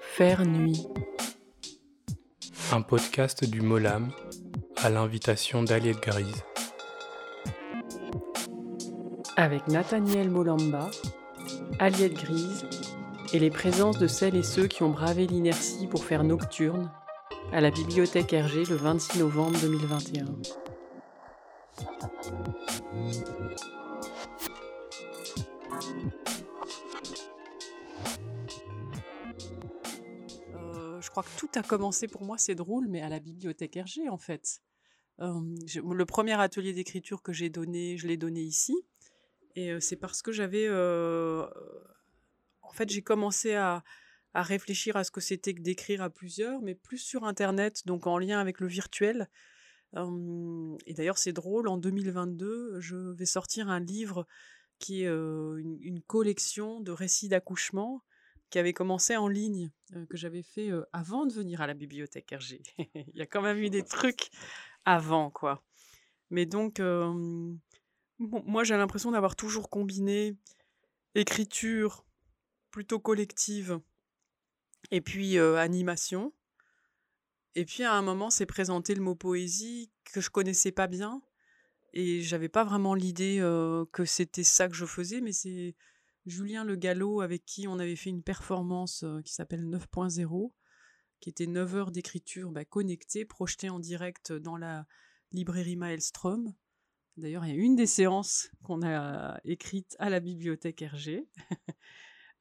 Faire nuit. Un podcast du Molam à l'invitation d'Aliette Grise. Avec Nathaniel Molamba, Aliette Grise et les présences de celles et ceux qui ont bravé l'inertie pour faire nocturne à la bibliothèque Hergé le 26 novembre 2021. Que tout a commencé pour moi, c'est drôle, mais à la bibliothèque Hergé en fait. Euh, le premier atelier d'écriture que j'ai donné, je l'ai donné ici. Et euh, c'est parce que j'avais. en fait, j'ai commencé à réfléchir à ce que c'était que d'écrire à plusieurs, mais plus sur Internet, donc en lien avec le virtuel. et d'ailleurs, c'est drôle, en 2022, je vais sortir un livre qui est une, collection de récits d'accouchement qui avait commencé en ligne, que j'avais fait avant de venir à la bibliothèque RG. Il y a quand même eu des trucs avant, quoi. Mais donc, moi, j'ai l'impression d'avoir toujours combiné écriture plutôt collective et puis animation. Et puis à un moment, c'est présenté le mot poésie que je connaissais pas bien. Et j'avais pas vraiment l'idée que c'était ça que je faisais, mais c'est Julien Le Gallo avec qui on avait fait une performance qui s'appelle 9.0, qui était 9 heures d'écriture bah, connectée, projetée en direct dans la librairie Maelstrom. D'ailleurs, il y a une des séances qu'on a écrites à la bibliothèque Hergé.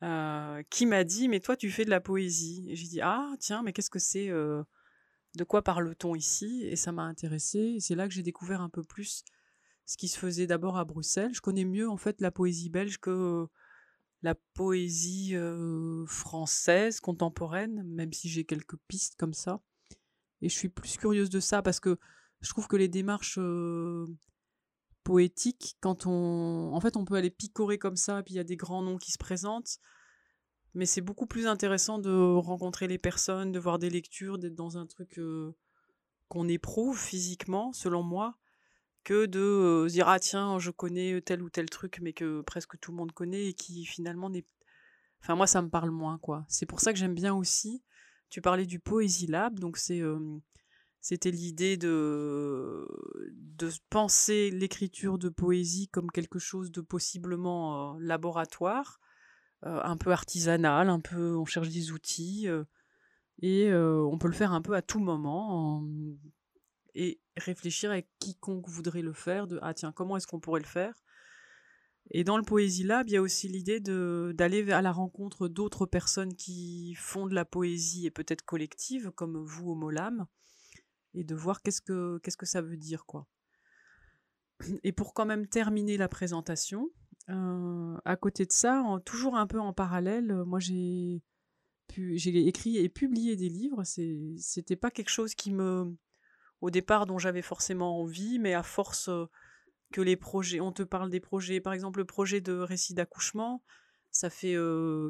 Euh, qui m'a dit Mais toi, tu fais de la poésie. Et j'ai dit Ah, tiens, mais qu'est-ce que c'est euh, De quoi parle-t-on ici? Et ça m'a intéressé. C'est là que j'ai découvert un peu plus ce qui se faisait d'abord à Bruxelles. Je connais mieux, en fait, la poésie belge que la poésie française contemporaine, même si j'ai quelques pistes comme ça. Et je suis plus curieuse de ça parce que je trouve que les démarches poétique quand on en fait on peut aller picorer comme ça puis il y a des grands noms qui se présentent mais c'est beaucoup plus intéressant de rencontrer les personnes de voir des lectures d'être dans un truc qu'on éprouve physiquement selon moi que de euh, dire ah tiens je connais tel ou tel truc mais que presque tout le monde connaît et qui finalement n'est enfin moi ça me parle moins quoi. C'est pour ça que j'aime bien aussi tu parlais du Poésie Lab donc c'est c'était l'idée de, de penser l'écriture de poésie comme quelque chose de possiblement laboratoire, un peu artisanal, un peu on cherche des outils et on peut le faire un peu à tout moment et réfléchir avec quiconque voudrait le faire de ah tiens comment est-ce qu'on pourrait le faire? Et dans le Poésie Lab, il y a aussi l'idée d'aller à la rencontre d'autres personnes qui font de la poésie et peut-être collective, comme vous au Molam, et de voir qu'est-ce que que ça veut dire quoi. Et pour quand même terminer la présentation, euh, à côté de ça, toujours un peu en parallèle, euh, moi j'ai j'ai écrit et publié des livres. C'était pas quelque chose qui me au départ dont j'avais forcément envie, mais à force euh, que les projets, on te parle des projets, par exemple le projet de récit d'accouchement, ça fait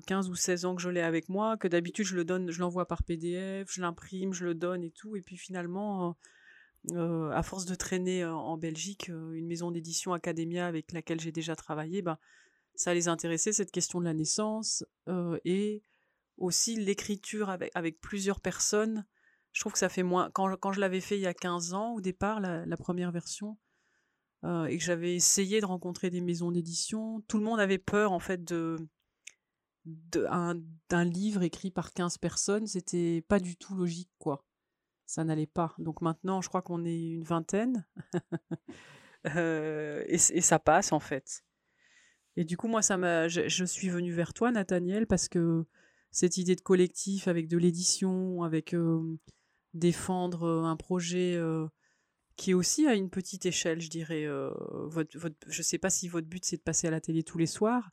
15 ou 16 ans que je l'ai avec moi, que d'habitude je le donne, je l'envoie par PDF, je l'imprime, je le donne et tout. Et puis finalement, à force de traîner en Belgique, une maison d'édition Academia avec laquelle j'ai déjà travaillé, ben, ça les intéressait, cette question de la naissance. et aussi l'écriture avec, avec plusieurs personnes. Je trouve que ça fait moins. Quand, quand je l'avais fait il y a 15 ans, au départ, la première version, euh, et que j'avais essayé de rencontrer des maisons d'édition, tout le monde avait peur en fait de d'un livre écrit par 15 personnes, c'était pas du tout logique quoi. Ça n'allait pas. Donc maintenant, je crois qu'on est une vingtaine euh, et, ça passe en fait. Et du coup, moi, ça je, suis venue vers toi, Nathaniel, parce que cette idée de collectif avec de l'édition, avec euh, défendre un projet qui est aussi à une petite échelle, je dirais. Euh, votre, je ne sais pas si votre but c'est de passer à la télé tous les soirs,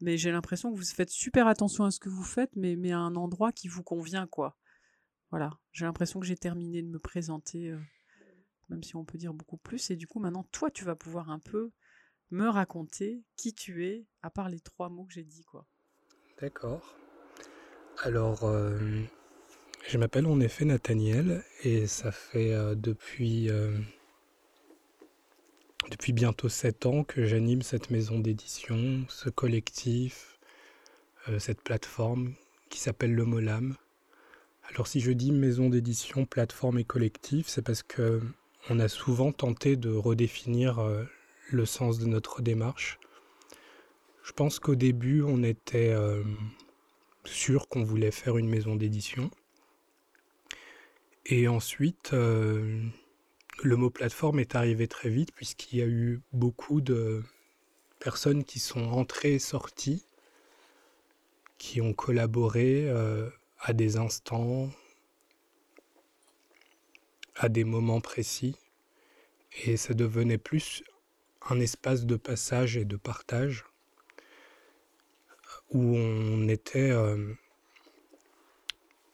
mais j'ai l'impression que vous faites super attention à ce que vous faites, mais, mais à un endroit qui vous convient, quoi. Voilà, j'ai l'impression que j'ai terminé de me présenter, euh, même si on peut dire beaucoup plus, et du coup maintenant, toi, tu vas pouvoir un peu me raconter qui tu es, à part les trois mots que j'ai dit, quoi. D'accord. Alors, euh, je m'appelle en effet Nathaniel et ça fait euh, depuis, euh, depuis bientôt sept ans que j'anime cette maison d'édition, ce collectif, cette plateforme qui s'appelle le Molam. Alors si je dis maison d'édition, plateforme et collectif, c'est parce que on a souvent tenté de redéfinir euh, le sens de notre démarche. Je pense qu'au début, on était euh, sûr qu'on voulait faire une maison d'édition. Et ensuite, euh, le mot plateforme est arrivé très vite puisqu'il y a eu beaucoup de personnes qui sont entrées et sorties, qui ont collaboré à des instants, à des moments précis, et ça devenait plus un espace de passage et de partage où on était euh,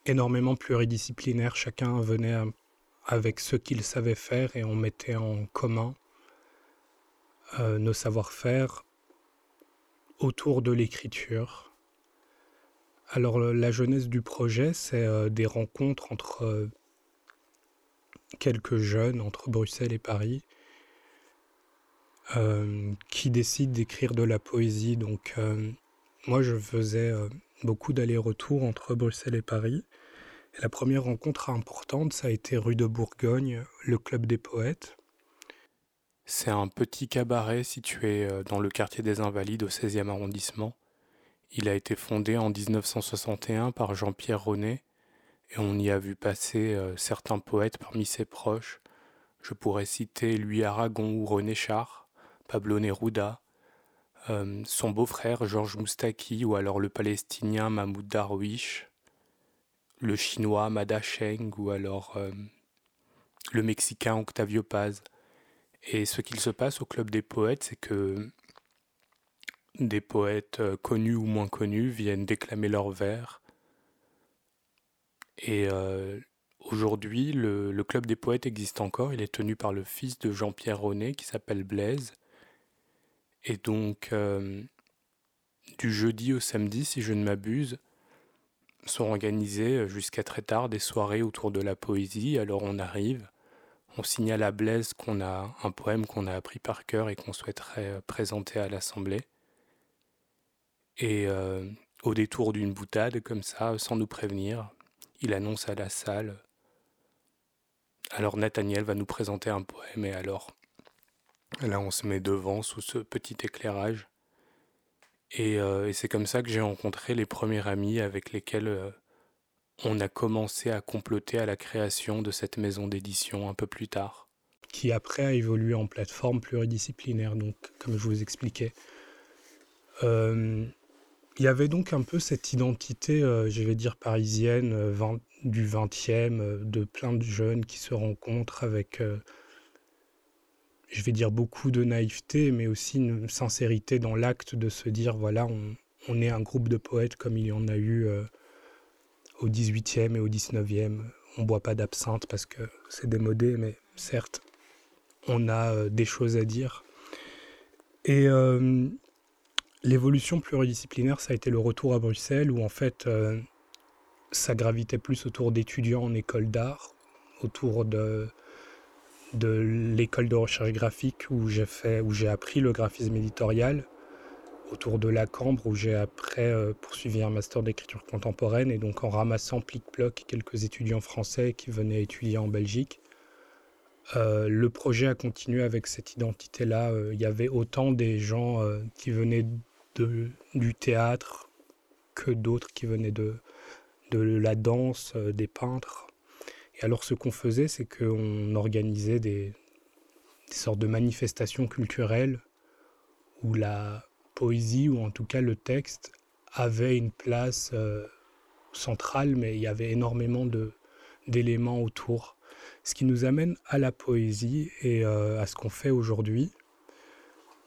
énormément pluridisciplinaire, chacun venait avec ce qu'il savait faire et on mettait en commun euh, nos savoir-faire autour de l'écriture alors la jeunesse du projet, c'est euh, des rencontres entre euh, quelques jeunes, entre Bruxelles et Paris, qui décident d'écrire de la poésie. Donc moi, je faisais beaucoup d'allers-retours entre Bruxelles et Paris. Et la première rencontre importante, ça a été rue de Bourgogne, le Club des Poètes. C'est un petit cabaret situé dans le quartier des Invalides au 16e arrondissement. Il a été fondé en 1961 par Jean-Pierre Ronet et on y a vu passer euh, certains poètes parmi ses proches. Je pourrais citer Louis Aragon ou René Char, Pablo Neruda, euh, son beau-frère Georges Moustaki ou alors le palestinien Mahmoud Darwish, le chinois Mada Cheng ou alors euh, le mexicain Octavio Paz. Et ce qu'il se passe au Club des Poètes, c'est que des poètes euh, connus ou moins connus viennent déclamer leurs vers. Et aujourd'hui, le, Club des poètes existe encore. Il est tenu par le fils de Jean-Pierre Ronet qui s'appelle Blaise. Et donc, euh, du jeudi au samedi, si je ne m'abuse, sont organisées jusqu'à très tard des soirées autour de la poésie. Alors on arrive, on signale à Blaise qu'on a un poème qu'on a appris par cœur et qu'on souhaiterait présenter à l'Assemblée. Et euh, au détour d'une boutade, comme ça, sans nous prévenir, il annonce à la salle Alors Nathaniel va nous présenter un poème, et alors là on se met devant sous ce petit éclairage. Et, euh, c'est comme ça que j'ai rencontré les premiers amis avec lesquels euh, on a commencé à comploter à la création de cette maison d'édition un peu plus tard. Qui après a évolué en plateforme pluridisciplinaire, donc comme je vous expliquais. Il y avait donc un peu cette identité, euh, je vais dire, parisienne euh, du 20e, euh, de plein de jeunes qui se rencontrent avec, je vais dire, beaucoup de naïveté, mais aussi une sincérité dans l'acte de se dire, voilà, on, est un groupe de poètes comme il y en a eu au 18e et au 19e. On ne boit pas d'absinthe parce que c'est démodé, mais certes, on a des choses à dire. Et L'évolution pluridisciplinaire, ça a été le retour à Bruxelles où en fait euh, ça gravitait plus autour d'étudiants en école d'art, autour de, de l'école de recherche graphique où j'ai fait, où j'ai appris le graphisme éditorial, autour de la Cambre où j'ai après euh, poursuivi un master d'écriture contemporaine et donc en ramassant plic-ploc quelques étudiants français qui venaient étudier en Belgique. Euh, le projet a continué avec cette identité-là. Il y avait autant des gens qui venaient du théâtre que d'autres qui venaient de, la danse, euh, des peintres. Et alors ce qu'on faisait, c'est qu'on organisait des, sortes de manifestations culturelles où la poésie, ou en tout cas le texte, avait une place euh, centrale, mais il y avait énormément d'éléments autour. Ce qui nous amène à la poésie et euh, à ce qu'on fait aujourd'hui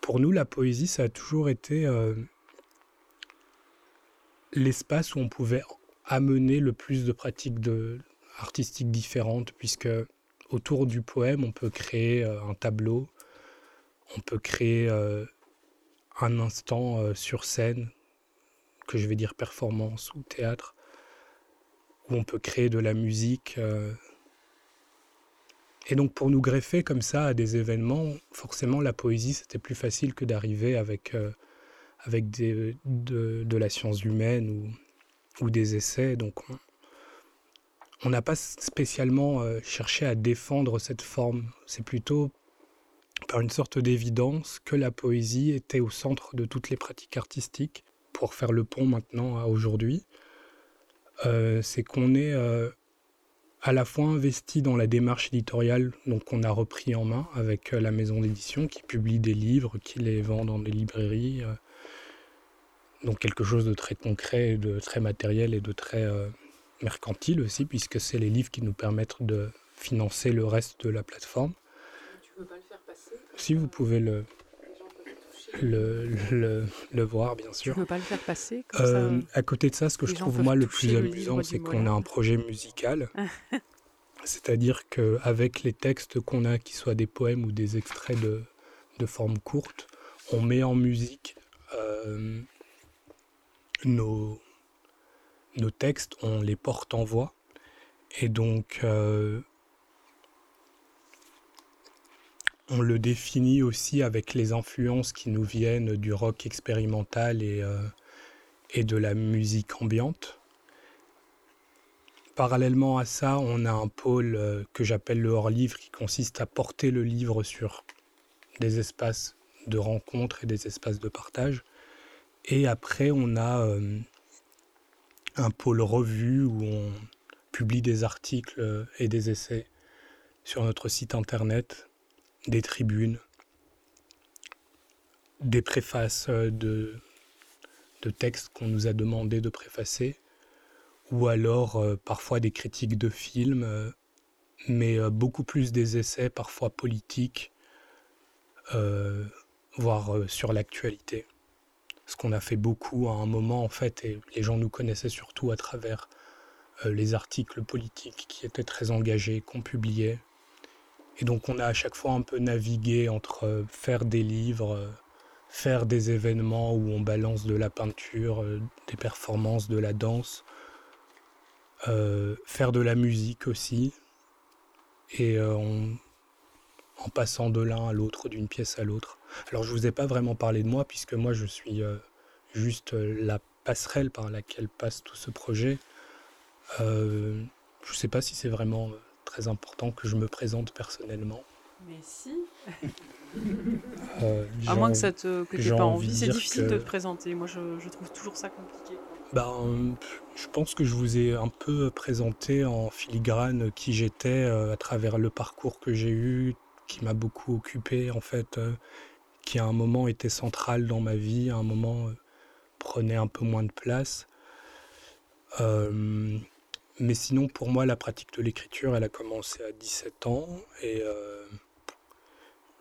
pour nous, la poésie, ça a toujours été euh, l'espace où on pouvait amener le plus de pratiques de, artistiques différentes, puisque autour du poème, on peut créer euh, un tableau, on peut créer euh, un instant sur scène, que je vais dire performance ou théâtre, où on peut créer de la musique, et donc pour nous greffer comme ça à des événements, forcément la poésie c'était plus facile que d'arriver avec, euh, avec de, la science humaine ou, des essais. N'a pas spécialement euh, cherché à défendre cette forme. C'est plutôt par une sorte d'évidence que la poésie était au centre de toutes les pratiques artistiques, pour faire le pont maintenant à aujourd'hui. Euh, c'est qu'on est, euh, à la fois investi dans la démarche éditoriale, qu'on a repris en main avec la maison d'édition qui publie des livres, qui les vend dans des librairies. donc quelque chose de très concret, de très matériel et de très mercantile aussi, puisque c'est les livres qui nous permettent de financer le reste de la plateforme. Tu peux pas le faire passer Si vous pouvez le, le, le, le, voir, bien sûr. Tu peux pas le faire passer comme euh, À côté de ça, ce que je trouve moi le plus amusant, c'est qu'on a un projet musical. C'est-à-dire qu'avec les textes qu'on a, qu'ils soient des poèmes ou des extraits de, de forme courte, on met en musique euh, nos, nos textes, on les porte en voix. Et donc, euh, on le définit aussi avec les influences qui nous viennent du rock expérimental et, euh, et de la musique ambiante. Parallèlement à ça, on a un pôle euh, que j'appelle le hors-livre qui consiste à porter le livre sur des espaces de rencontre et des espaces de partage. Et après, on a un pôle revue où on publie des articles et des essais sur notre site internet, des tribunes, des préfaces de, textes qu'on nous a demandé de préfacer, ou alors euh, parfois des critiques de films, euh, mais euh, beaucoup plus des essais parfois politiques, voire sur l'actualité ce qu'on a fait beaucoup à un moment en fait, et les gens nous connaissaient surtout à travers euh, les articles politiques qui étaient très engagés, qu'on publiait. Et donc on a à chaque fois un peu navigué entre euh, faire des livres, euh, faire des événements où on balance de la peinture, des performances, de la danse, faire de la musique aussi, et en passant de l'un à l'autre, d'une pièce à l'autre. Alors je vous ai pas vraiment parlé de moi puisque moi je suis euh, juste euh, la passerelle par laquelle passe tout ce projet. Euh, je ne sais pas si c'est vraiment très important que je me présente personnellement. Mais si. à moins que ça te que pas envie, c'est difficile de te présenter. Moi, je, je trouve toujours ça compliqué. Ben, je pense que je vous ai un peu présenté en filigrane qui j'étais à travers le parcours que j'ai eu, qui m'a beaucoup occupé en fait, qui à un moment était central dans ma vie, à un moment euh, prenait un peu moins de place. Euh, mais sinon, pour moi, la pratique de l'écriture, elle a commencé à 17 ans et euh,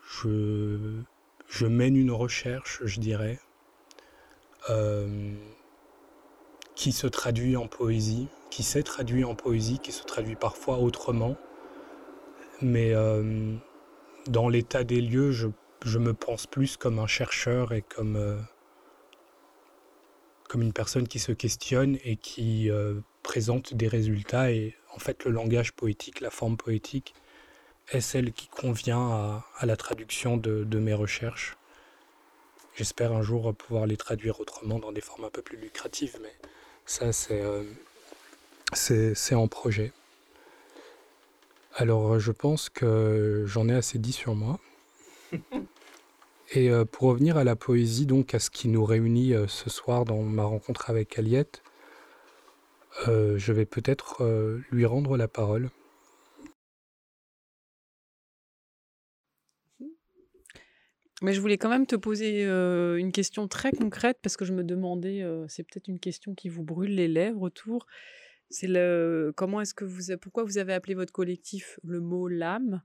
je, je, mène une recherche, je dirais, qui se traduit en poésie, qui s'est traduit en poésie, qui se traduit parfois autrement. Mais dans l'état des lieux, je me pense plus comme un chercheur et comme, euh, une personne qui se questionne et qui euh, présente des résultats. Et en fait, le langage poétique, la forme poétique, est celle qui convient à, la traduction de, mes recherches. J'espère un jour pouvoir les traduire autrement dans des formes un peu plus lucratives, mais ça, c'est euh, c'est en projet. Alors, je pense que j'en ai assez dit sur moi. Et euh, pour revenir à la poésie, donc à ce qui nous réunit euh, ce soir dans ma rencontre avec Aliette, euh, je vais peut-être lui rendre la parole. Mais je voulais quand même te poser une question très concrète parce que je me demandais, c'est peut-être une question qui vous brûle les lèvres autour. C'est le comment est-ce que vous, pourquoi vous avez appelé votre collectif le mot l'âme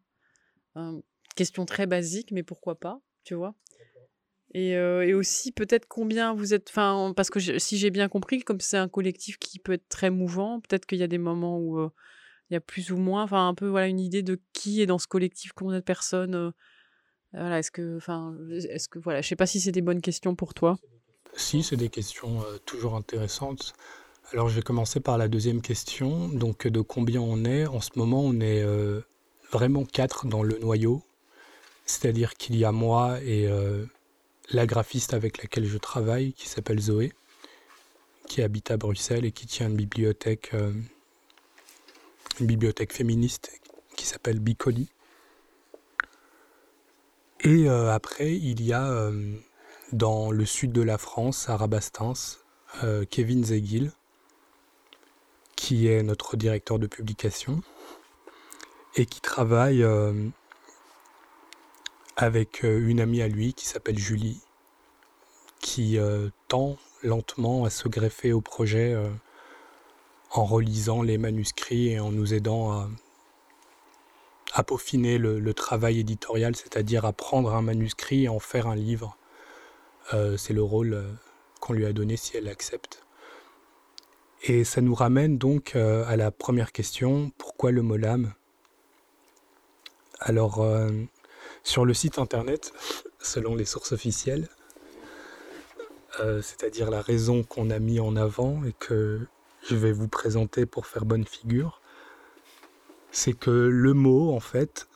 Question très basique, mais pourquoi pas, tu vois? Et, et, aussi peut-être combien vous êtes, enfin parce que si j'ai bien compris, comme c'est un collectif qui peut être très mouvant, peut-être qu'il y a des moments où il y a plus ou moins, enfin un peu voilà une idée de qui est dans ce collectif, combien de personnes, voilà est-ce que, enfin est-ce que voilà, je sais pas si c'est des bonnes questions pour toi. Si c'est des questions toujours intéressantes. Alors je vais commencer par la deuxième question, donc de combien on est? En ce moment on est vraiment quatre dans le noyau. C'est-à-dire qu'il y a moi et euh, la graphiste avec laquelle je travaille, qui s'appelle Zoé, qui habite à Bruxelles et qui tient une bibliothèque, euh, une bibliothèque féministe qui s'appelle Bicoli. Et euh, après, il y a euh, dans le sud de la France, à Rabastens, Kevin Zegil, qui est notre directeur de publication et qui travaille avec une amie à lui qui s'appelle Julie, qui tend lentement à se greffer au projet euh, en relisant les manuscrits et en nous aidant à, peaufiner le, travail éditorial, c'est-à-dire à prendre un manuscrit et en faire un livre. Euh, c'est le rôle euh, qu'on lui a donné si elle accepte. Et ça nous ramène donc à la première question, pourquoi le molam Alors, sur le site internet, selon les sources officielles, euh, c'est-à-dire la raison qu'on a mis en avant et que je vais vous présenter pour faire bonne figure, c'est que le mot, en fait,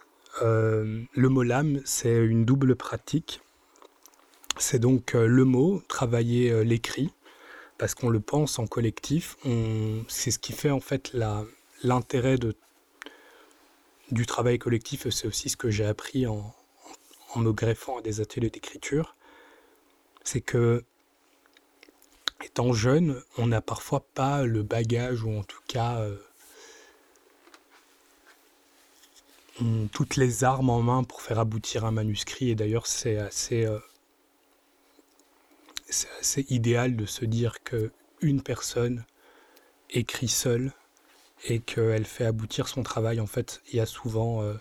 euh, le mot lame, c'est une double pratique. C'est donc euh, le mot, travailler l'écrit, parce qu'on le pense en collectif. C'est ce qui fait en fait l'intérêt du travail collectif. C'est aussi ce que j'ai appris en, me greffant à des ateliers d'écriture. C'est que étant jeune, on n'a parfois pas le bagage ou en tout cas euh, toutes les armes en main pour faire aboutir un manuscrit. Et d'ailleurs, c'est assez, euh, c'est idéal de se dire que une personne écrit seule et qu'elle fait aboutir son travail. En fait, il y a souvent euh,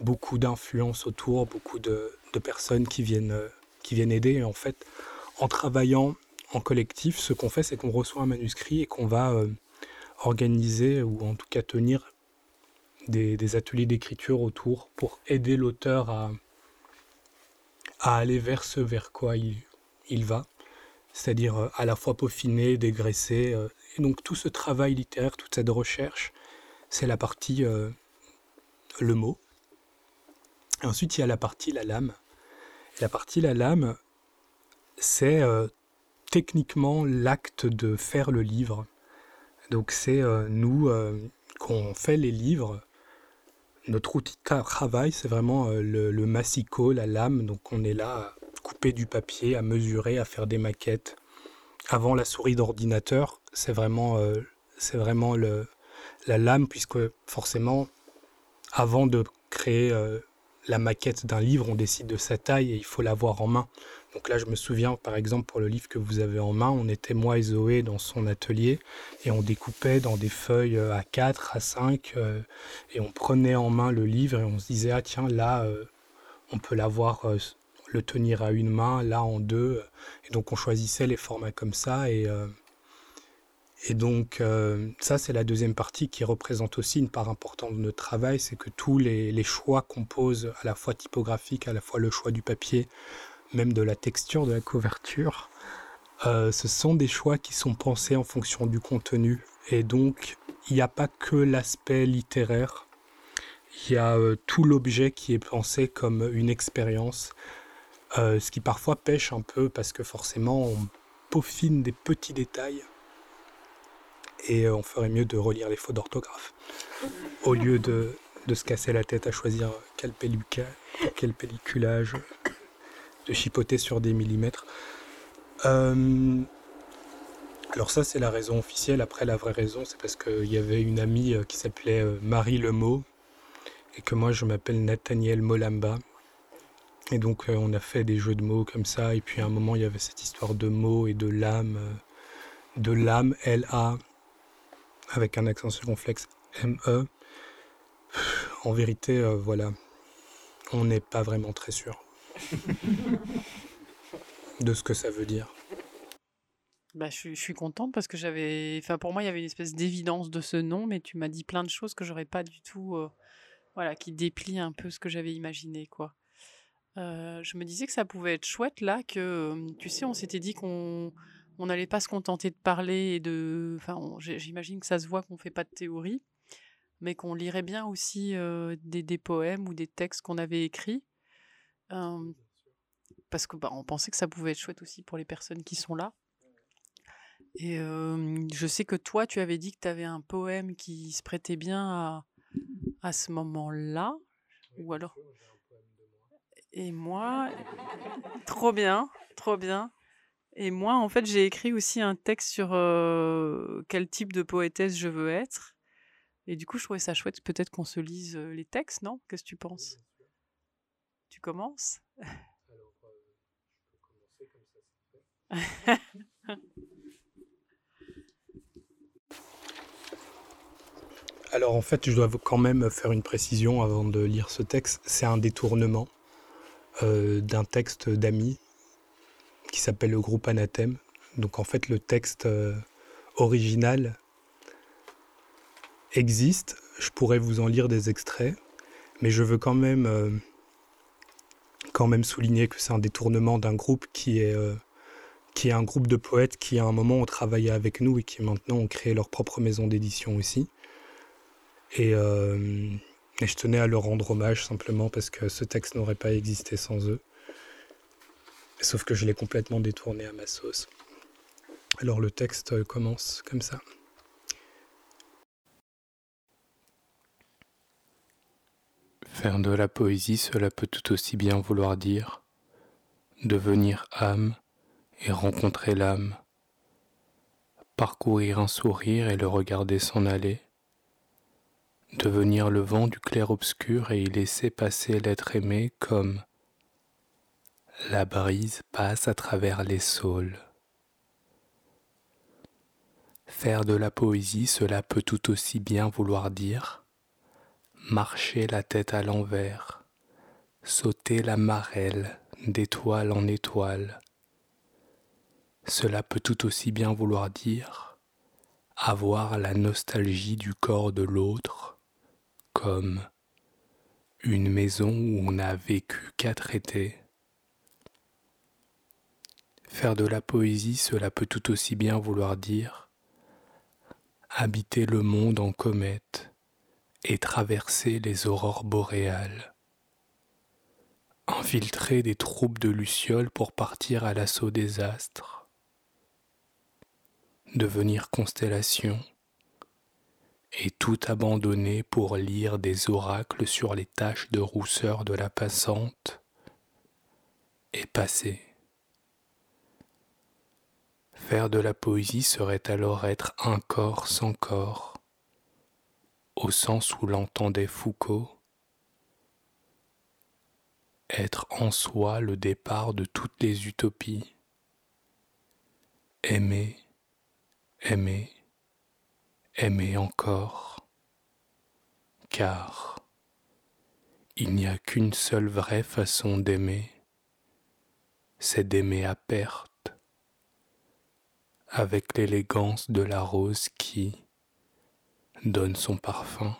beaucoup d'influence autour, beaucoup de, personnes qui viennent, qui viennent aider. Et en fait, en travaillant en collectif, ce qu'on fait, c'est qu'on reçoit un manuscrit et qu'on va euh, organiser ou en tout cas tenir des, ateliers d'écriture autour pour aider l'auteur à aller vers ce vers quoi il, va, c'est-à-dire euh, à la fois peaufiner, dégraisser. Euh, et donc tout ce travail littéraire, toute cette recherche, c'est la partie le mot. Ensuite, il y a la partie la lame. la partie la lame, c'est techniquement l'acte de faire le livre. Donc c'est euh, nous euh, qu'on fait les livres. Notre outil de travail, c'est vraiment euh, le, le, massicot, la lame. Donc on est là couper du papier, à mesurer, à faire des maquettes. Avant la souris d'ordinateur, c'est vraiment, c'est vraiment la lame, puisque forcément, avant de créer la maquette d'un livre, on décide de sa taille et il faut l'avoir en main. Donc là, je me souviens, par exemple, pour le livre que vous avez en main, on était moi et Zoé dans son atelier et on découpait dans des feuilles euh, à 4, à 5 euh, et on prenait en main le livre et on se disait, ah tiens, là, euh, on peut l'avoir, le tenir à une main, là en deux. Et donc on choisissait les formats comme ça et... Et donc, ça, c'est la deuxième partie qui représente aussi une part importante de notre travail, c'est que tous les, choix qu'on pose, à la fois typographiques, à la fois le choix du papier, même de la texture de la couverture, euh, ce sont des choix qui sont pensés en fonction du contenu. Et donc, il n'y a pas que l'aspect littéraire, il y a euh, tout l'objet qui est pensé comme une expérience, euh, ce qui parfois pêche un peu parce que forcément on peaufine des petits détails et on ferait mieux de relire les fautes d'orthographe au lieu de, de, se casser la tête à choisir quel, quel pelliculage de chipoter sur des millimètres. Euh, alors ça, c'est la raison officielle. Après, la vraie raison, c'est parce qu'il y avait une amie euh, qui s'appelait euh, Marie Lemot et que moi, je m'appelle Nathaniel Molamba. Et donc, on a fait des jeux de mots comme ça. Et puis, à un moment, il y avait cette histoire de mots et de lame. de lame, L-A, avec un accent circonflexe, M-E. En vérité, voilà, on n'est pas vraiment très sûr. de ce que ça veut dire. Bah, je, suis contente parce que j'avais. Enfin, pour moi, il y avait une espèce d'évidence de ce nom, mais tu m'as dit plein de choses que j'aurais pas du tout. Euh, voilà, qui déplient un peu ce que j'avais imaginé, quoi. Euh, je me disais que ça pouvait être chouette là, que tu sais, on s'était dit qu'on on n'allait pas se contenter de parler et de. Enfin, j'imagine que ça se voit qu'on fait pas de théorie, mais qu'on lirait bien aussi des, des, poèmes ou des textes qu'on avait écrits parce que bah, on pensait que ça pouvait être chouette aussi pour les personnes qui sont là. Et je sais que toi, tu avais dit que tu avais un poème qui se prêtait bien à, à ce moment-là. Ou alors. Et moi, trop bien, trop bien. Et moi, en fait, j'ai écrit aussi un texte sur quel type de poétesse je veux être. Et du coup, je trouvais ça chouette, peut-être qu'on se lise les textes, non? Qu'est-ce que tu penses? Tu commences? Alors en fait, je dois quand même faire une précision avant de lire ce texte. C'est un détournement euh, d'un texte d'amis qui s'appelle le groupe Anathème. Donc en fait, le texte euh, original existe. Je pourrais vous en lire des extraits, mais je veux quand même, euh, quand même souligner que c'est un détournement d'un groupe qui est, qui est un groupe de poètes qui à un moment ont travaillé avec nous et qui maintenant ont créé leur propre maison d'édition aussi. Euh, et, je tenais à leur rendre hommage simplement parce que ce texte n'aurait pas existé sans eux. Sauf que je l'ai complètement détourné à ma sauce. Alors le texte commence comme ça. Faire de la poésie, cela peut tout aussi bien vouloir dire devenir âme et rencontrer l'âme, parcourir un sourire et le regarder s'en aller, devenir le vent du clair-obscur et y laisser passer l'être aimé comme la brise passe à travers les saules. Faire de la poésie, cela peut tout aussi bien vouloir dire marcher la tête à l'envers, sauter la marelle d'étoile en étoile. Cela peut tout aussi bien vouloir dire avoir la nostalgie du corps de l'autre, comme une maison où on n'a vécu quatre étés. Faire de la poésie, cela peut tout aussi bien vouloir dire habiter le monde en comète et traverser les aurores boréales. Infiltrer des troupes de lucioles pour partir à l'assaut des astres. Devenir constellation et tout abandonner pour lire des oracles sur les taches de rousseur de la passante et passer. Faire de la poésie serait alors être un corps sans corps, au sens où l'entendait Foucault, être en soi le départ de toutes les utopies, aimer, aimer, aimer encore, car il n'y a qu'une seule vraie façon d'aimer, c'est d'aimer à perte, avec l'élégance de la rose qui donne son parfum,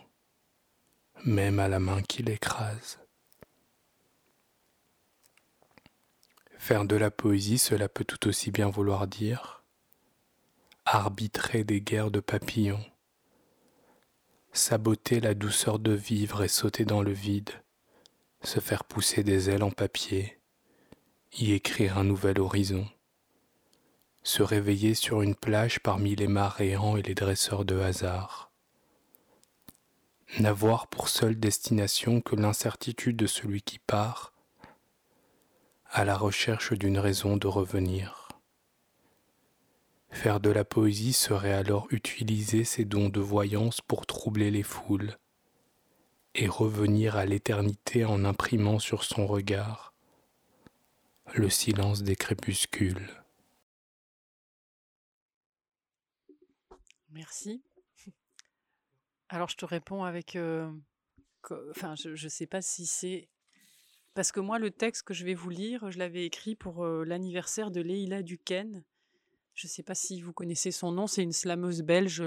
même à la main qui l'écrase. Faire de la poésie, cela peut tout aussi bien vouloir dire arbitrer des guerres de papillons, saboter la douceur de vivre et sauter dans le vide, se faire pousser des ailes en papier, y écrire un nouvel horizon, se réveiller sur une plage parmi les maréans et les dresseurs de hasard, n'avoir pour seule destination que l'incertitude de celui qui part, à la recherche d'une raison de revenir. Faire de la poésie serait alors utiliser ses dons de voyance pour troubler les foules et revenir à l'éternité en imprimant sur son regard le silence des crépuscules. Merci. Alors je te réponds avec... Euh, enfin, je ne sais pas si c'est... Parce que moi, le texte que je vais vous lire, je l'avais écrit pour euh, l'anniversaire de Leila Duquesne, je ne sais pas si vous connaissez son nom, c'est une slameuse belge.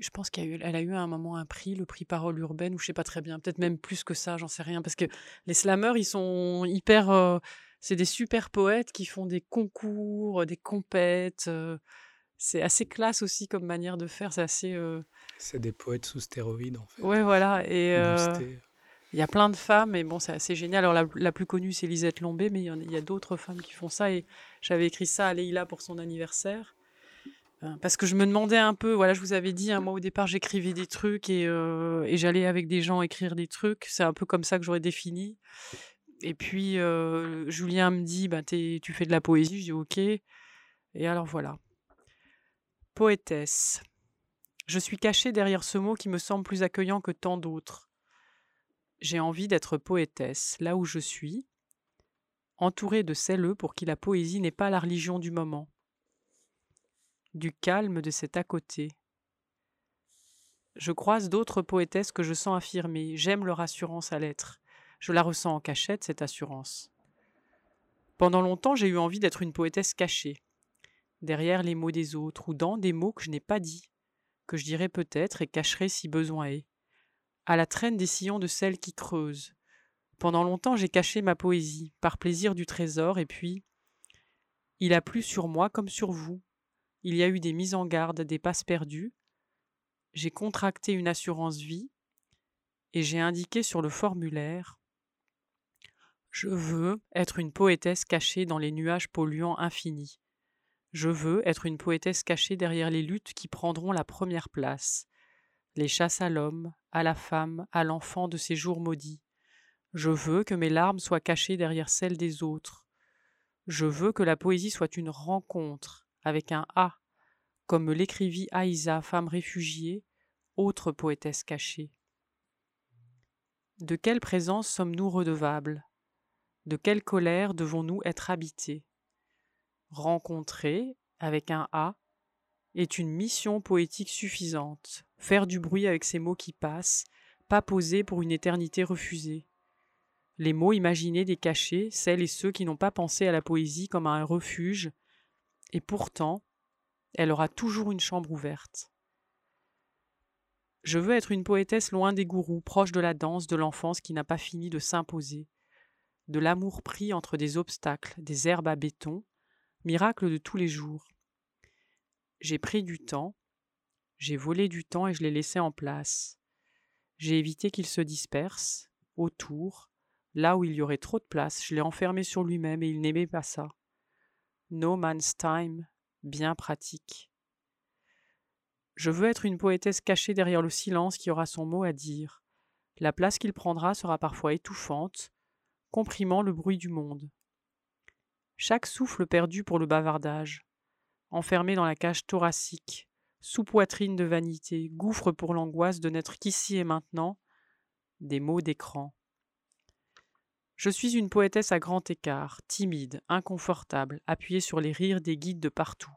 Je pense qu'elle a, eu, a eu à un moment un prix, le prix Parole urbaine, ou je sais pas très bien, peut-être même plus que ça, j'en sais rien. Parce que les slameurs, ils sont hyper. Euh, c'est des super poètes qui font des concours, des compètes. Euh, c'est assez classe aussi comme manière de faire. C'est assez. Euh c'est des poètes sous stéroïdes, en fait. Ouais, voilà. Et, Il y a plein de femmes, et bon, c'est assez génial. Alors, la, plus connue, c'est Lisette Lombé, mais il y, a, d'autres femmes qui font ça. Et j'avais écrit ça à Leïla pour son anniversaire. Euh, parce que je me demandais un peu, voilà, je vous avais dit, hein, moi au départ, j'écrivais des trucs et, euh, j'allais avec des gens écrire des trucs. C'est un peu comme ça que j'aurais défini. Et puis, euh, Julien me dit, bah, tu fais de la poésie. Je dis, ok. Et alors voilà. Poétesse. Je suis cachée derrière ce mot qui me semble plus accueillant que tant d'autres. J'ai envie d'être poétesse, là où je suis, entourée de celles pour qui la poésie n'est pas la religion du moment, du calme de cet à côté. Je croise d'autres poétesses que je sens affirmer, j'aime leur assurance à l'être, je la ressens en cachette, cette assurance. Pendant longtemps, j'ai eu envie d'être une poétesse cachée, derrière les mots des autres ou dans des mots que je n'ai pas dit, que je dirais peut-être et cacherai si besoin est à la traîne des sillons de celles qui creusent. Pendant longtemps j'ai caché ma poésie, par plaisir du trésor, et puis il a plu sur moi comme sur vous. Il y a eu des mises en garde, des passes perdues. J'ai contracté une assurance vie, et j'ai indiqué sur le formulaire Je veux être une poétesse cachée dans les nuages polluants infinis. Je veux être une poétesse cachée derrière les luttes qui prendront la première place les chasses à l'homme, à la femme, à l'enfant de ces jours maudits. Je veux que mes larmes soient cachées derrière celles des autres. Je veux que la poésie soit une rencontre avec un A, comme l'écrivit Aïsa, femme réfugiée, autre poétesse cachée. De quelle présence sommes-nous redevables? De quelle colère devons-nous être habités? Rencontrer, avec un A, est une mission poétique suffisante, faire du bruit avec ces mots qui passent, pas poser pour une éternité refusée. Les mots imaginés des cachés, celles et ceux qui n'ont pas pensé à la poésie comme à un refuge, et pourtant, elle aura toujours une chambre ouverte. Je veux être une poétesse loin des gourous, proche de la danse de l'enfance qui n'a pas fini de s'imposer, de l'amour pris entre des obstacles, des herbes à béton, miracle de tous les jours. J'ai pris du temps, j'ai volé du temps et je l'ai laissé en place. J'ai évité qu'il se disperse, autour, là où il y aurait trop de place, je l'ai enfermé sur lui-même et il n'aimait pas ça. No man's time, bien pratique. Je veux être une poétesse cachée derrière le silence qui aura son mot à dire. La place qu'il prendra sera parfois étouffante, comprimant le bruit du monde. Chaque souffle perdu pour le bavardage, enfermé dans la cage thoracique, sous-poitrine de vanité, gouffre pour l'angoisse de n'être qu'ici et maintenant, des mots d'écran. Je suis une poétesse à grand écart, timide, inconfortable, appuyée sur les rires des guides de partout,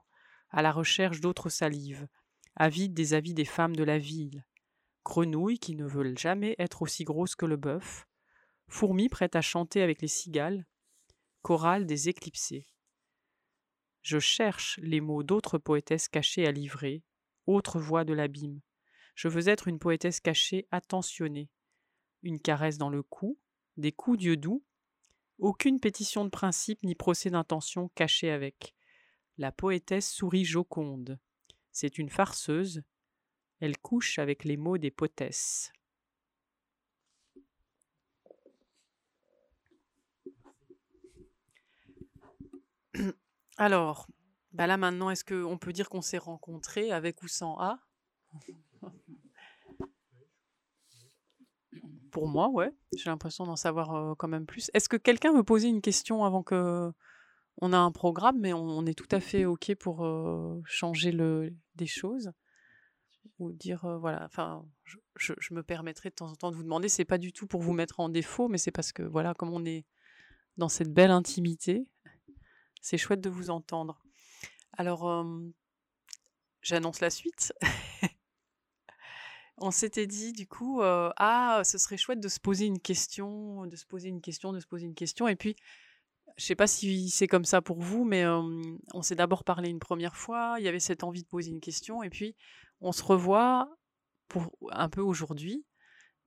à la recherche d'autres salives, avide des avis des femmes de la ville, grenouille qui ne veulent jamais être aussi grosse que le bœuf, fourmi prête à chanter avec les cigales, chorale des éclipsés. Je cherche les mots d'autres poétesses cachées à livrer, autres voix de l'abîme. Je veux être une poétesse cachée, attentionnée. Une caresse dans le cou, des coups d'yeux doux, aucune pétition de principe ni procès d'intention caché avec. La poétesse sourit joconde. C'est une farceuse. Elle couche avec les mots des potesses. Alors, bah là maintenant, est-ce qu'on peut dire qu'on s'est rencontrés avec ou sans A? Pour moi, ouais. J'ai l'impression d'en savoir quand même plus. Est-ce que quelqu'un veut poser une question avant que on a un programme, mais on, est tout à fait ok pour changer le, des choses ou dire voilà. Enfin, je, je, me permettrai de temps en temps de vous demander. C'est pas du tout pour vous mettre en défaut, mais c'est parce que voilà, comme on est dans cette belle intimité, c'est chouette de vous entendre. Alors, j'annonce la suite. On s'était dit du coup, ah, ce serait chouette de se poser une question, de se poser une question, de se poser une question. Et puis, je sais pas si c'est comme ça pour vous, mais on s'est d'abord parlé une première fois. Il y avait cette envie de poser une question, et puis on se revoit pour un peu aujourd'hui.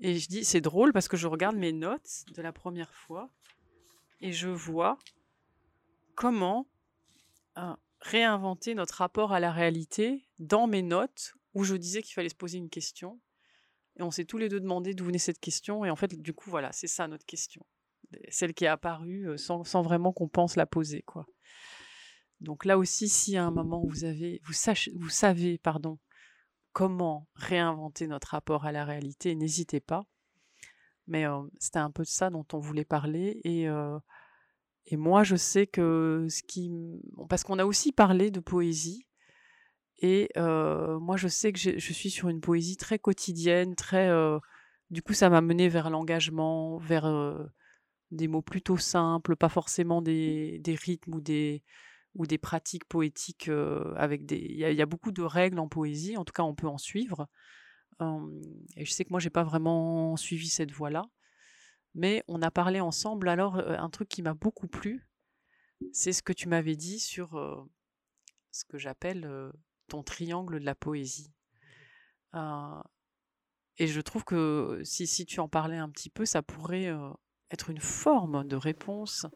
Et je dis, c'est drôle parce que je regarde mes notes de la première fois et je vois comment réinventer notre rapport à la réalité dans mes notes où je disais qu'il fallait se poser une question. Et on s'est tous les deux demandé d'où venait cette question. Et en fait, du coup, voilà, c'est ça notre question. Celle qui est apparue sans, sans vraiment qu'on pense la poser, quoi. Donc là aussi, si à un moment vous avez, vous, savez, pardon, comment réinventer notre rapport à la réalité, n'hésitez pas. Mais c'était un peu de ça dont on voulait parler. Et, et moi, je sais que ce qui. Parce qu'on a aussi parlé de poésie. Et moi, je sais que je suis sur une poésie très quotidienne, très. du coup, ça m'a mené vers l'engagement, vers des mots plutôt simples, pas forcément des, des rythmes ou des, ou des pratiques poétiques avec des. Il y, a beaucoup de règles en poésie, en tout cas, on peut en suivre. et je sais que moi, j'ai pas vraiment suivi cette voie-là. Mais on a parlé ensemble. Alors, un truc qui m'a beaucoup plu, c'est ce que tu m'avais dit sur ce que j'appelle ton triangle de la poésie. et je trouve que si, tu en parlais un petit peu, ça pourrait être une forme de réponse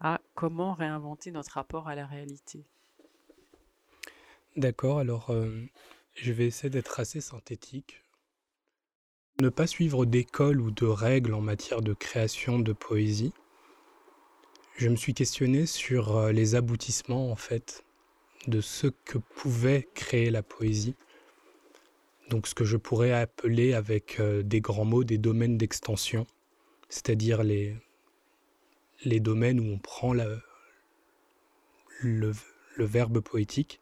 à comment réinventer notre rapport à la réalité. D'accord, alors euh, je vais essayer d'être assez synthétique. Ne pas suivre d'école ou de règles en matière de création de poésie. Je me suis questionné sur euh, les aboutissements en fait de ce que pouvait créer la poésie. Donc ce que je pourrais appeler avec euh, des grands mots des domaines d'extension, c'est-à-dire les, les domaines où on prend le, verbe poétique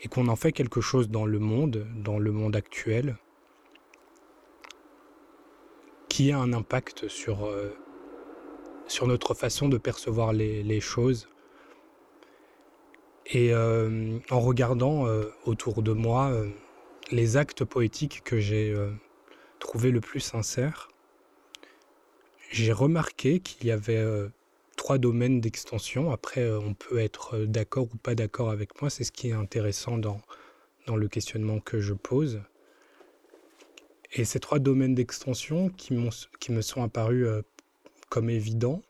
et qu'on en fait quelque chose dans le monde, dans le monde actuel, qui a un impact sur, euh, sur notre façon de percevoir les, choses. Et euh, en regardant euh, autour de moi les actes poétiques que j'ai trouvés le plus sincères, j'ai remarqué qu'il y avait euh, trois domaines d'extension. Après, euh, on peut être euh, d'accord ou pas d'accord avec moi. C'est ce qui est intéressant dans, dans le questionnement que je pose. Et ces trois domaines d'extension qui, qui me sont apparus comme évidents.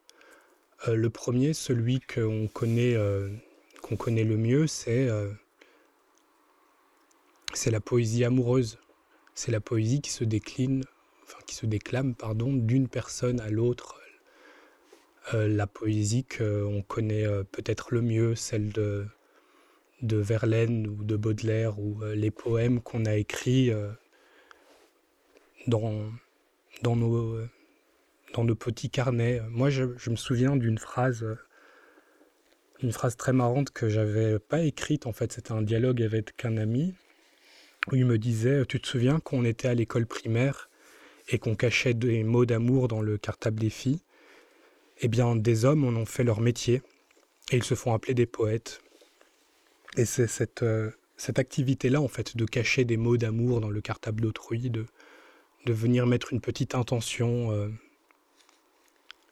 le premier, celui qu'on connaît, qu'on connaît le mieux, c'est c'est la poésie amoureuse. C'est la poésie qui se décline qui se déclame pardon, d'une personne à l'autre. Euh, la poésie qu'on connaît euh, peut-être le mieux, celle de, Verlaine ou de Baudelaire, ou euh, les poèmes qu'on a écrits dans, dans, nos, dans nos petits carnets. Moi, je me souviens d'une phrase, une phrase très marrante que j'avais pas écrite. En fait, c'était un dialogue avec un ami où il me disait Tu te souviens qu'on était à l'école primaire et qu'on cachait des mots d'amour dans le cartable des filles, eh bien des hommes en ont fait leur métier et ils se font appeler des poètes. Et c'est cette, euh, cette activité-là, en fait, de cacher des mots d'amour dans le cartable d'autrui, de, de venir mettre une petite intention euh,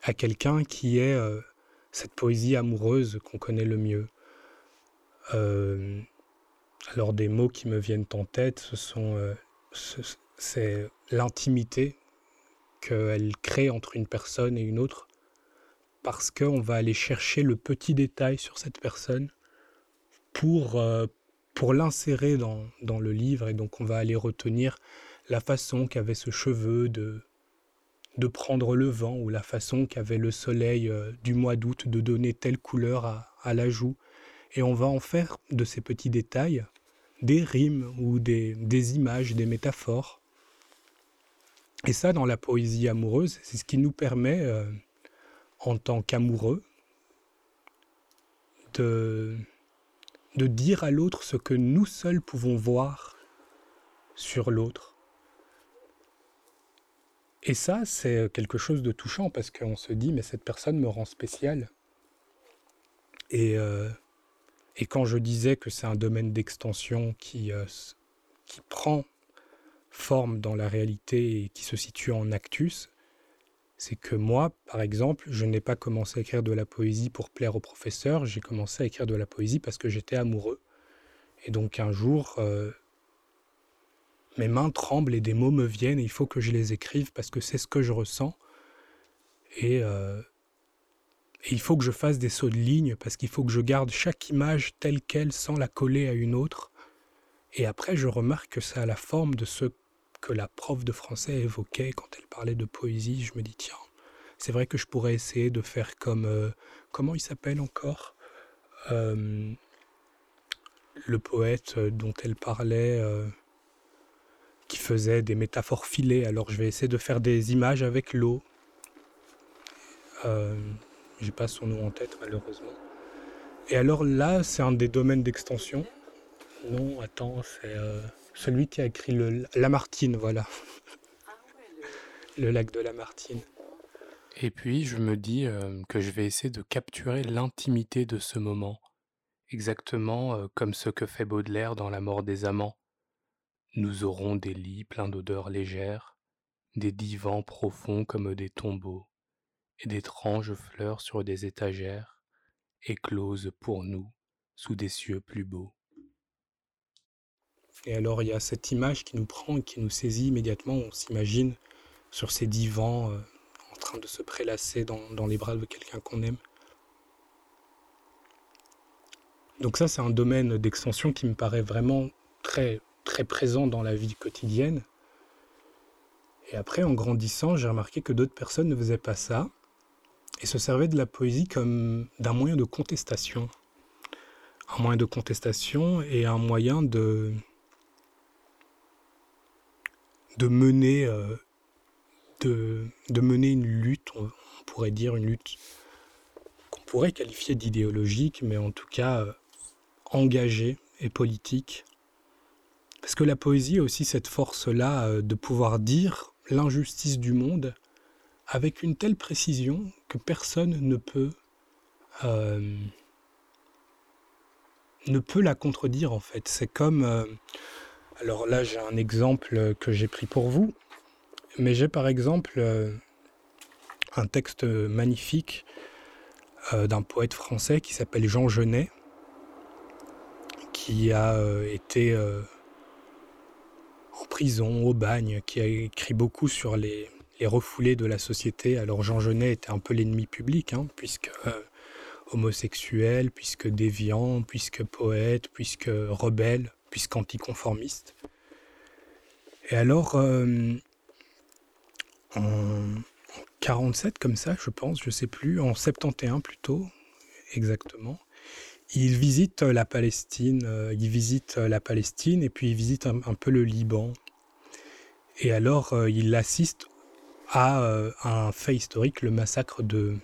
à quelqu'un qui est euh, cette poésie amoureuse qu'on connaît le mieux. alors des mots qui me viennent en tête, ce sont c'est l'intimité qu'elle crée entre une personne et une autre, parce qu'on va aller chercher le petit détail sur cette personne pour, euh, pour l'insérer dans, dans, le livre, et donc on va aller retenir la façon qu'avait ce cheveu de, de prendre le vent, ou la façon qu'avait le soleil euh, du mois d'août de donner telle couleur à, la joue, et on va en faire de ces petits détails des rimes ou des, des images, des métaphores, et ça, dans la poésie amoureuse, c'est ce qui nous permet, euh, en tant qu'amoureux, de, de dire à l'autre ce que nous seuls pouvons voir sur l'autre. Et ça, c'est quelque chose de touchant parce qu'on se dit, mais cette personne me rend spécial. Et, euh, quand je disais que c'est un domaine d'extension qui, euh, qui prend forme dans la réalité et qui se situe en actus, c'est que moi, par exemple, je n'ai pas commencé à écrire de la poésie pour plaire au professeur, j'ai commencé à écrire de la poésie parce que j'étais amoureux. Et donc un jour, euh, mes mains tremblent et des mots me viennent et il faut que je les écrive parce que c'est ce que je ressens. Et, euh, et il faut que je fasse des sauts de ligne parce qu'il faut que je garde chaque image telle qu'elle sans la coller à une autre. Et après, je remarque que ça a la forme de ce que la prof de français évoquait quand elle parlait de poésie. Je me dis, tiens, c'est vrai que je pourrais essayer de faire comme... Euh, comment il s'appelle encore? Euh, Le poète dont elle parlait, faisait des métaphores filées. Alors je vais essayer de faire des images avec l'eau. J'ai pas son nom en tête malheureusement. Et alors là, c'est un des domaines d'extension. Non, attends, c'est celui qui a écrit le Lamartine, voilà. le lac de Lamartine. Et puis je me dis que je vais essayer de capturer l'intimité de ce moment, exactement comme ce que fait Baudelaire dans La mort des amants. Nous aurons des lits pleins d'odeurs légères, des divans profonds comme des tombeaux, et d'étranges fleurs sur des étagères, écloses pour nous sous des cieux plus beaux. Et alors il y a cette image qui nous prend qui nous saisit immédiatement, on s'imagine sur ces divans en train de se prélasser dans, les bras de quelqu'un qu'on aime. Donc ça, c'est un domaine d'extension qui me paraît vraiment très, très présent dans la vie quotidienne. Et après, en grandissant, j'ai remarqué que d'autres personnes ne faisaient pas ça et se servaient de la poésie comme d'un moyen de contestation. Un moyen de contestation et un moyen de, mener euh, de, mener une lutte, on, pourrait dire une lutte qu'on pourrait qualifier d'idéologique, mais en tout cas euh, engagée et politique. Parce que la poésie a aussi cette force-là euh, de pouvoir dire l'injustice du monde avec une telle précision que personne ne peut euh, ne peut la contredire en fait. C'est comme alors là j'ai un exemple que j'ai pris pour vous. Mais j'ai par exemple euh, un texte magnifique euh, d'un poète français qui s'appelle Jean Genet, qui a euh, été en prison, au bagne, qui a écrit beaucoup sur les, refoulés de la société. Alors Jean Genet était un peu l'ennemi public, hein, puisque homosexuel, puisque déviant, puisque poète, puisque rebelle, puisque anticonformiste. Et alors, en 47 comme ça, je pense, je sais plus, en 71 plutôt, exactement. Il visite la Palestine, euh, il visite la Palestine et puis il visite un, peu le Liban. Et alors euh, il assiste euh, à un fait historique, le massacre de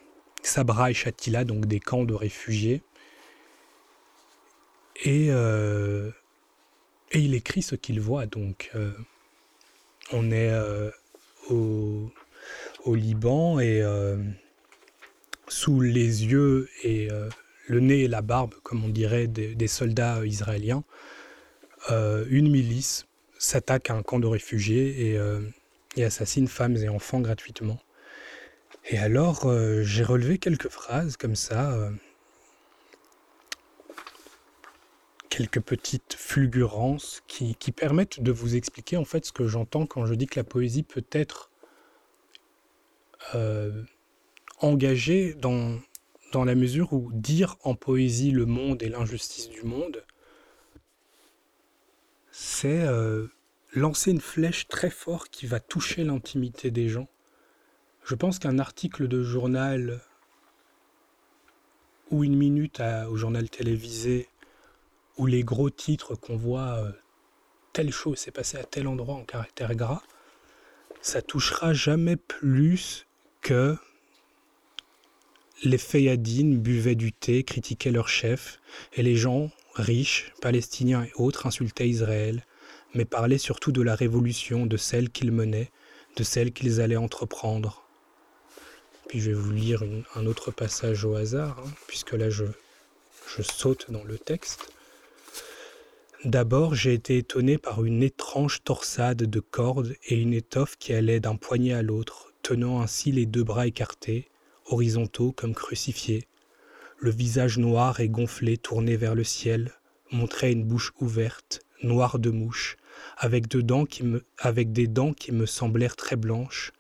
Sabra et Shatila, donc des camps de réfugiés. Et, et il écrit ce qu'il voit, donc on est au, Liban et euh, sous les yeux et euh, le nez et la barbe, comme on dirait, des, soldats israéliens, euh, une milice s'attaque à un camp de réfugiés et, et, assassine femmes et enfants gratuitement. Et alors, j'ai relevé quelques phrases comme ça, quelques petites fulgurances qui, permettent de vous expliquer en fait ce que j'entends quand je dis que la poésie peut être euh, engagée dans, dans la mesure où dire en poésie le monde et l'injustice du monde, c'est euh, lancer une flèche très forte qui va toucher l'intimité des gens. Je pense qu'un article de journal ou une minute au journal télévisé où les gros titres qu'on voit, euh, telle chose s'est passée à tel endroit en caractère gras, ça touchera jamais plus que les Fayadines buvaient du thé, critiquaient leur chef, et les gens, riches, palestiniens et autres, insultaient Israël, mais parlaient surtout de la révolution, de celle qu'ils menaient, de celle qu'ils allaient entreprendre. Puis je vais vous lire un autre passage au hasard, hein, puisque là je, je saute dans le texte. D'abord, j'ai été étonné par une étrange torsade de cordes et une étoffe qui allait d'un poignet à l'autre, tenant ainsi les deux bras écartés, horizontaux comme crucifiés. Le visage noir et gonflé tourné vers le ciel montrait une bouche ouverte, noire de mouche, avec, avec des dents qui me semblèrent très blanches,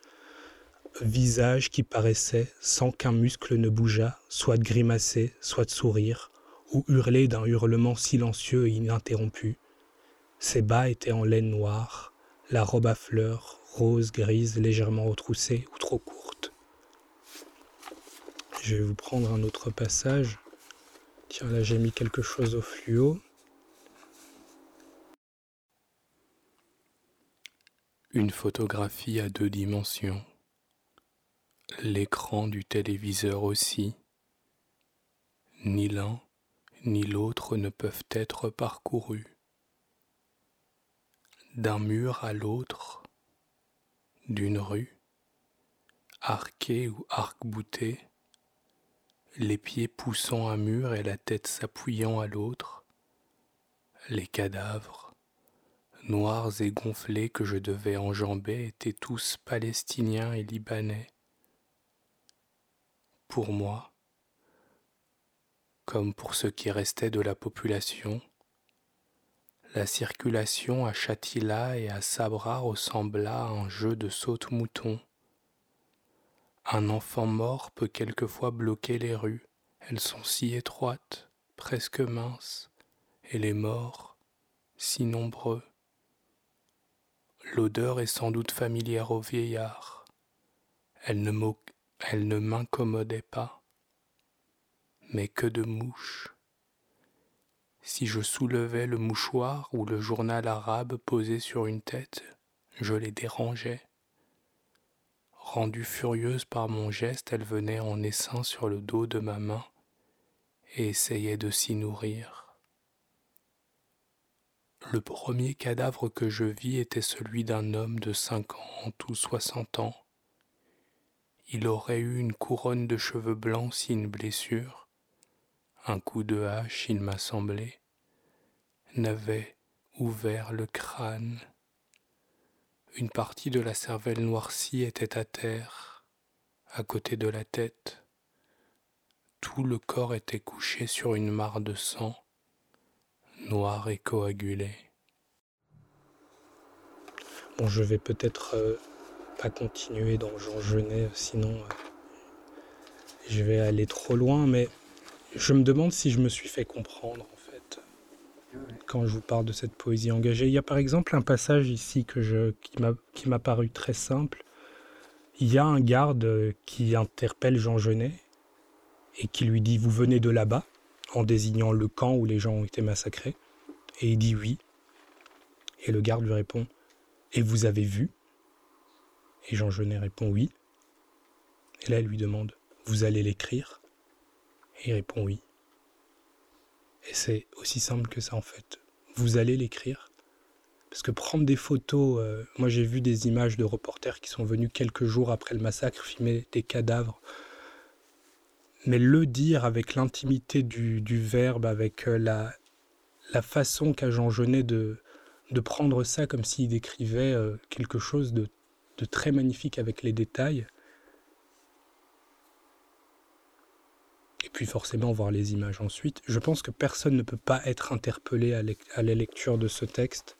visage qui paraissait, sans qu'un muscle ne bougeât, soit de grimacer, soit de sourire, ou hurler d'un hurlement silencieux et ininterrompu. Ses bas étaient en laine noire, la robe à fleurs, rose, grise, légèrement retroussée ou trop courte. Je vais vous prendre un autre passage. Tiens, là j'ai mis quelque chose au fluo. Une photographie à deux dimensions. L'écran du téléviseur aussi. Ni l'un ni l'autre ne peuvent être parcourus. D'un mur à l'autre, d'une rue, arquée ou arc-boutée, les pieds poussant un mur et la tête s'appuyant à l'autre, les cadavres, noirs et gonflés que je devais enjamber étaient tous palestiniens et libanais. Pour moi, comme pour ce qui restait de la population, la circulation à Chatila et à Sabra ressembla à un jeu de saute-mouton. Un enfant mort peut quelquefois bloquer les rues, elles sont si étroites, presque minces, et les morts si nombreux. L'odeur est sans doute familière au vieillard. Elle ne m'incommodait pas mais que de mouches. Si je soulevais le mouchoir ou le journal arabe posé sur une tête, je les dérangeais. Rendue furieuse par mon geste, elle venait en essaim sur le dos de ma main et essayait de s'y nourrir. Le premier cadavre que je vis était celui d'un homme de cinquante ou soixante ans. Il aurait eu une couronne de cheveux blancs si une blessure, un coup de hache, il m'a semblé, n'avait ouvert le crâne. Une partie de la cervelle noircie était à terre, à côté de la tête. Tout le corps était couché sur une mare de sang, noir et coagulé. Bon, je vais peut-être euh, pas continuer dans Jean Genet, sinon euh, je vais aller trop loin, mais je me demande si je me suis fait comprendre quand je vous parle de cette poésie engagée. Il y a par exemple un passage ici qui m'a paru très simple. Il y a un garde qui interpelle Jean Genet et qui lui dit Vous venez de là-bas en désignant le camp où les gens ont été massacrés. Et il dit oui. Et le garde lui répond Et vous avez vu? Et Jean Genet répond oui. Et là, elle lui demande Vous allez l'écrire? Il répond oui. Et c'est aussi simple que ça en fait. Vous allez l'écrire. Parce que prendre des photos, euh, moi j'ai vu des images de reporters qui sont venus quelques jours après le massacre filmer des cadavres. Mais le dire avec l'intimité du, verbe, avec euh, la, la façon qu'a Jean Genet de, de prendre ça comme s'il décrivait euh, quelque chose de, de très magnifique avec les détails, et puis forcément voir les images ensuite. Je pense que personne ne peut pas être interpellé à, la lecture de ce texte.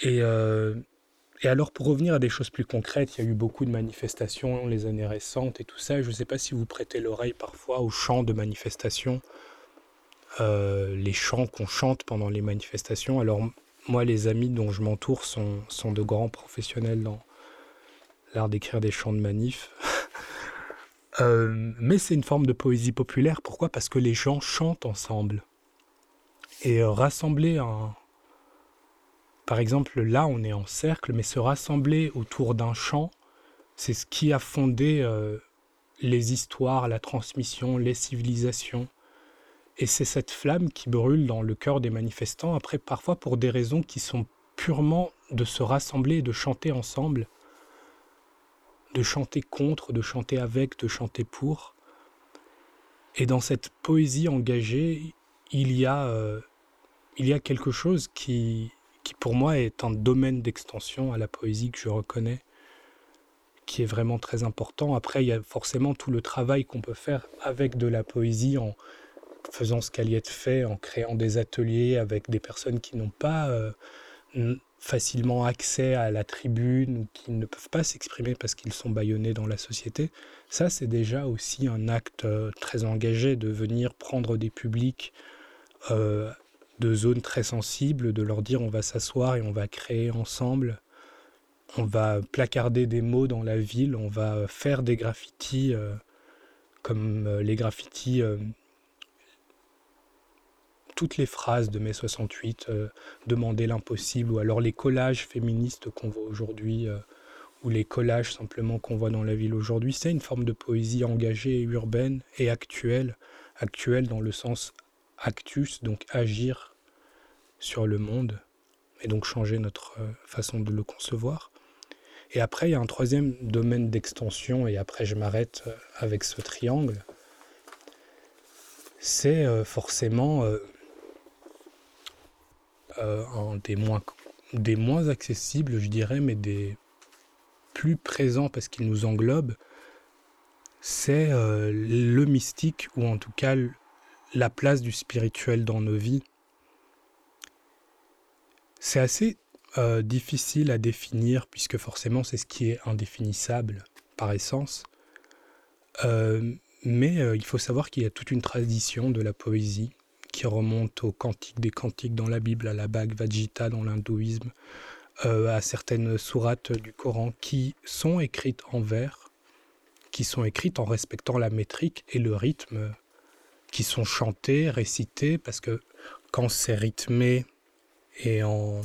Et, euh, et, alors pour revenir à des choses plus concrètes, il y a eu beaucoup de manifestations les années récentes et tout ça. Je ne sais pas si vous prêtez l'oreille parfois aux chants de manifestations, euh, les chants qu'on chante pendant les manifestations. Alors moi, les amis dont je m'entoure sont, sont de grands professionnels dans l'art d'écrire des chants de manif. Euh, mais c'est une forme de poésie populaire. Pourquoi? Parce que les gens chantent ensemble. Et euh, rassembler un... Par exemple, là, on est en cercle, mais se rassembler autour d'un chant, c'est ce qui a fondé euh, les histoires, la transmission, les civilisations. Et c'est cette flamme qui brûle dans le cœur des manifestants, après parfois pour des raisons qui sont purement de se rassembler et de chanter ensemble de chanter contre, de chanter avec, de chanter pour. Et dans cette poésie engagée, il y a, euh, il y a quelque chose qui, qui, pour moi, est un domaine d'extension à la poésie que je reconnais, qui est vraiment très important. Après, il y a forcément tout le travail qu'on peut faire avec de la poésie en faisant ce qu'Aliette fait, en créant des ateliers avec des personnes qui n'ont pas euh, facilement accès à la tribune ou qui ne peuvent pas s'exprimer parce qu'ils sont bâillonnés dans la société, ça c'est déjà aussi un acte euh, très engagé de venir prendre des publics euh, de zones très sensibles, de leur dire on va s'asseoir et on va créer ensemble, on va placarder des mots dans la ville, on va faire des graffitis euh, comme les graffitis, toutes les phrases de mai 68, demander l'impossible, ou alors les collages féministes qu'on voit aujourd'hui, ou les collages simplement qu'on voit dans la ville aujourd'hui, c'est une forme de poésie engagée, urbaine et actuelle, actuelle dans le sens actus, donc agir sur le monde, et donc changer notre euh, façon de le concevoir. Et après, il y a un troisième domaine d'extension, et après je m'arrête euh, avec ce triangle. C'est euh, forcément un des moins, des moins accessibles, je dirais, mais des plus présents parce qu'il nous englobe. C'est le mystique, ou en tout cas la place du spirituel dans nos vies. C'est assez euh, difficile à définir puisque forcément c'est ce qui est indéfinissable par essence. Euh, mais euh, il faut savoir qu'il y a toute une tradition de la poésie qui remonte aux cantiques des cantiques dans la Bible, à la Bhagavad Gita dans l'hindouisme, à certaines sourates du Coran qui sont écrites en vers, qui sont écrites en respectant la métrique et le rythme qui sont chantés, récités, parce que quand c'est rythmé et en,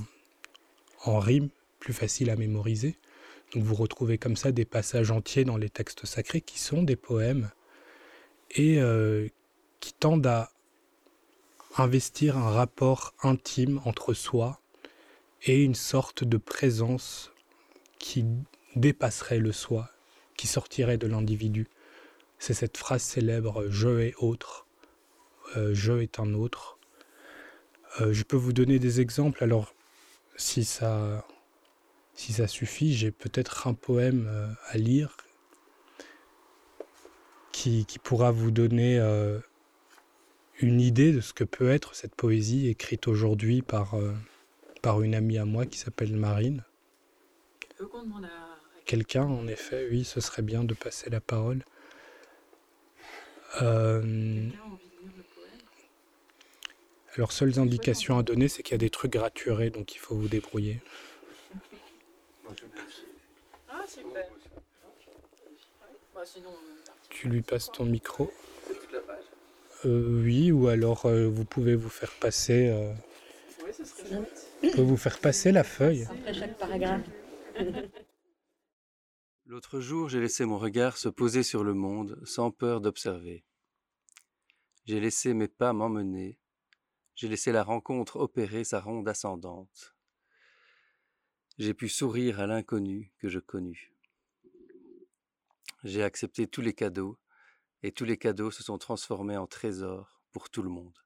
en rime, plus facile à mémoriser. Donc vous retrouvez comme ça des passages entiers dans les textes sacrés qui sont des poèmes et euh, qui tendent à investir un rapport intime entre soi et une sorte de présence qui dépasserait le soi, qui sortirait de l'individu. C'est cette phrase célèbre Je et autre, euh, je est un autre. Euh, je peux vous donner des exemples. Alors, si ça, si suffit, j'ai peut-être un poème euh, à lire qui pourra vous donner une idée de ce que peut être cette poésie écrite aujourd'hui par, par une amie à moi qui s'appelle Marine. Quelqu'un, en effet, oui, ce serait bien de passer la parole. Euh, alors, seules indications à donner, c'est qu'il y a des trucs gratuits, donc il faut vous débrouiller. Ah, super. Bah, tu lui passes ton micro euh, Oui, ou alors euh, vous pouvez vous faire passer. Euh, oui, ce serait vous faire passer la feuille. Après chaque paragraphe. L'autre jour, j'ai laissé mon regard se poser sur le monde sans peur d'observer. J'ai laissé mes pas m'emmener j'ai laissé la rencontre opérer sa ronde ascendante. J'ai pu sourire à l'inconnu que je connus. J'ai accepté tous les cadeaux, et tous les cadeaux se sont transformés en trésors pour tout le monde.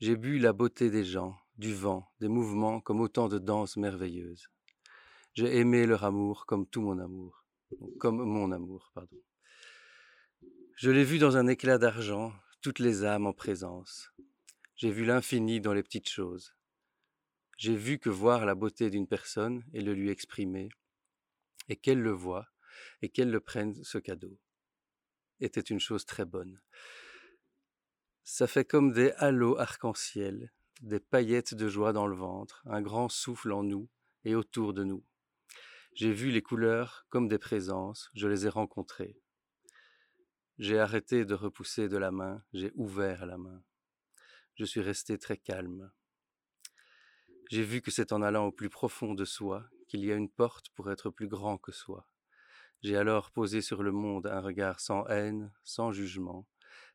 J'ai bu la beauté des gens, du vent, des mouvements comme autant de danses merveilleuses. J'ai aimé leur amour comme tout mon amour, comme mon amour, pardon. Je l'ai vu dans un éclat d'argent, toutes les âmes en présence, j'ai vu l'infini dans les petites choses. J'ai vu que voir la beauté d'une personne et le lui exprimer, et qu'elle le voie, et qu'elle le prenne ce cadeau, était une chose très bonne. Ça fait comme des halos arc-en-ciel, des paillettes de joie dans le ventre, un grand souffle en nous et autour de nous. J'ai vu les couleurs comme des présences, je les ai rencontrées. J'ai arrêté de repousser de la main, j'ai ouvert la main je suis resté très calme. J'ai vu que c'est en allant au plus profond de soi qu'il y a une porte pour être plus grand que soi. J'ai alors posé sur le monde un regard sans haine, sans jugement,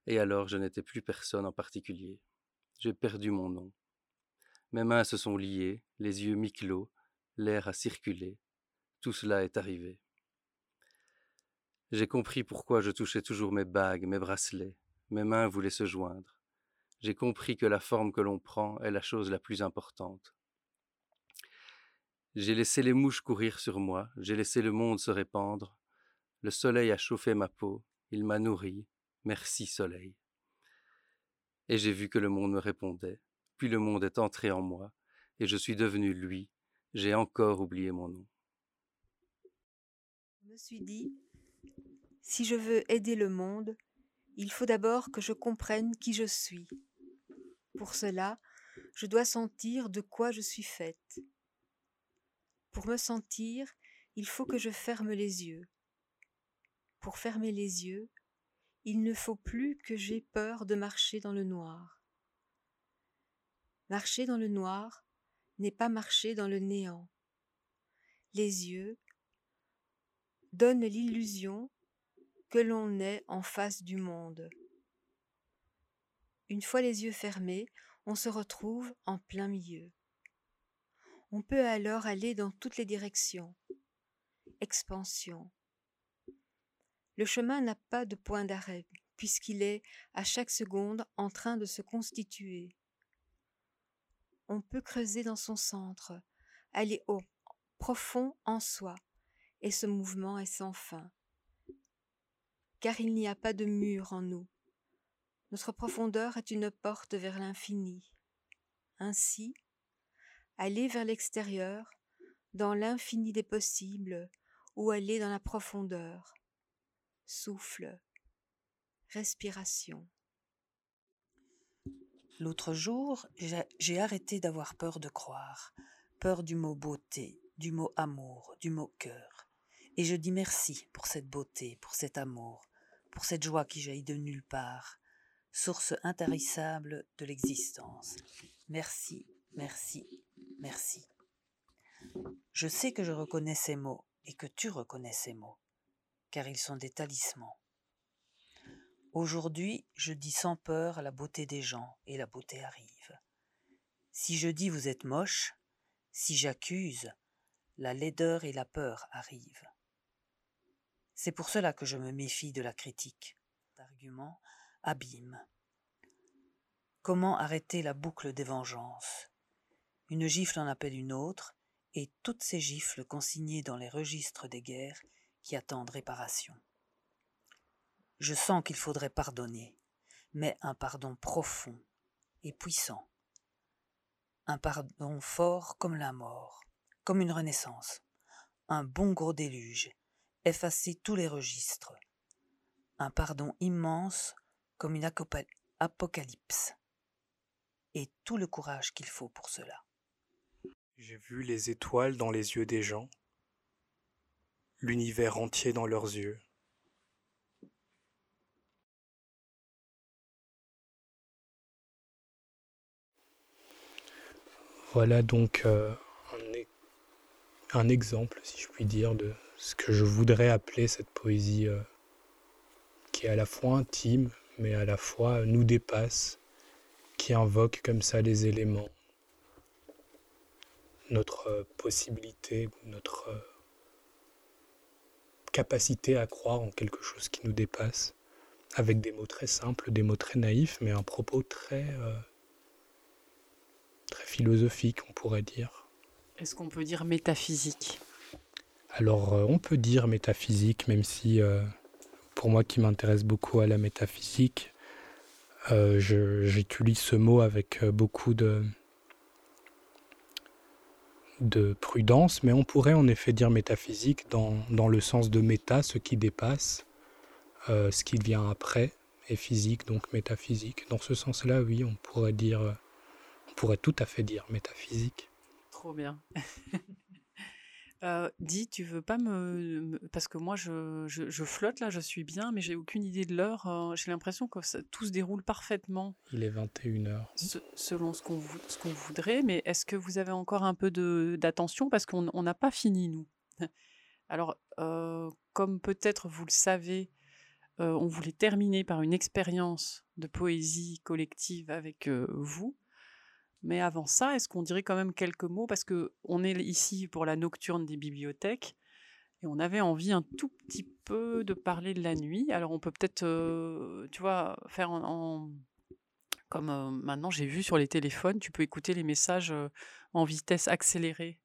et alors je n'étais plus personne en particulier. J'ai perdu mon nom. Mes mains se sont liées, les yeux mi-clos, l'air a circulé. Tout cela est arrivé. J'ai compris pourquoi je touchais toujours mes bagues, mes bracelets. Mes mains voulaient se joindre j'ai compris que la forme que l'on prend est la chose la plus importante. J'ai laissé les mouches courir sur moi, j'ai laissé le monde se répandre, le soleil a chauffé ma peau, il m'a nourri, merci soleil. Et j'ai vu que le monde me répondait, puis le monde est entré en moi, et je suis devenu lui, j'ai encore oublié mon nom. Je me suis dit, si je veux aider le monde, il faut d'abord que je comprenne qui je suis. Pour cela, je dois sentir de quoi je suis faite. Pour me sentir, il faut que je ferme les yeux. Pour fermer les yeux, il ne faut plus que j'aie peur de marcher dans le noir. Marcher dans le noir n'est pas marcher dans le néant. Les yeux donnent l'illusion que l'on est en face du monde. Une fois les yeux fermés, on se retrouve en plein milieu. On peut alors aller dans toutes les directions. Expansion. Le chemin n'a pas de point d'arrêt, puisqu'il est à chaque seconde en train de se constituer. On peut creuser dans son centre, aller au profond en soi, et ce mouvement est sans fin. Car il n'y a pas de mur en nous. Notre profondeur est une porte vers l'infini. Ainsi, aller vers l'extérieur, dans l'infini des possibles, ou aller dans la profondeur. Souffle, respiration. L'autre jour, j'ai arrêté d'avoir peur de croire, peur du mot beauté, du mot amour, du mot cœur. Et je dis merci pour cette beauté, pour cet amour, pour cette joie qui jaillit de nulle part, source intarissable de l'existence. Merci, merci, merci. Je sais que je reconnais ces mots et que tu reconnais ces mots, car ils sont des talismans. Aujourd'hui, je dis sans peur la beauté des gens et la beauté arrive. Si je dis vous êtes moche, si j'accuse, la laideur et la peur arrivent. C'est pour cela que je me méfie de la critique. Argument abîme. Comment arrêter la boucle des vengeances? Une gifle en appelle une autre, et toutes ces gifles consignées dans les registres des guerres qui attendent réparation. Je sens qu'il faudrait pardonner, mais un pardon profond et puissant. Un pardon fort comme la mort, comme une renaissance. Un bon gros déluge, effacer tous les registres. Un pardon immense comme une apocalypse. Et tout le courage qu'il faut pour cela. J'ai vu les étoiles dans les yeux des gens, l'univers entier dans leurs yeux. Voilà donc euh, un, un, exemple, si je puis dire, de ce que je voudrais appeler cette poésie euh, qui est à la fois intime, mais à la fois nous dépasse, qui invoque comme ça les éléments notre euh, possibilité, notre euh, capacité à croire en quelque chose qui nous dépasse, avec des mots très simples, des mots très naïfs, mais un propos très, euh, très philosophique, on pourrait dire. Est-ce qu'on peut dire métaphysique? Alors, on peut dire métaphysique, même si, pour moi qui m'intéresse beaucoup à la métaphysique, j'utilise ce mot avec beaucoup de, de prudence, mais on pourrait en effet dire métaphysique dans, dans le sens de méta, ce qui dépasse, euh, ce qui vient après, et physique, donc métaphysique. Dans ce sens-là, oui, on pourrait dire, on pourrait tout à fait dire métaphysique. Trop bien. Euh, dis, tu veux pas me, parce que moi je, je, flotte là, je suis bien, mais j'ai aucune idée de l'heure. Euh, j'ai l'impression que ça, tout se déroule parfaitement. Il est 21h. selon ce qu'on ce qu'on voudrait, mais est-ce que vous avez encore un peu de d'attention? Parce qu'on n'a pas fini nous. Alors, euh, comme peut-être vous le savez, on voulait terminer par une expérience de poésie collective avec vous. Mais avant ça, est-ce qu'on dirait quand même quelques mots? Parce que on est ici pour la nocturne des bibliothèques et on avait envie un tout petit peu de parler de la nuit. Alors on peut peut-être, euh, tu vois, faire en, comme euh, maintenant j'ai vu sur les téléphones, tu peux écouter les messages euh, en vitesse accélérée.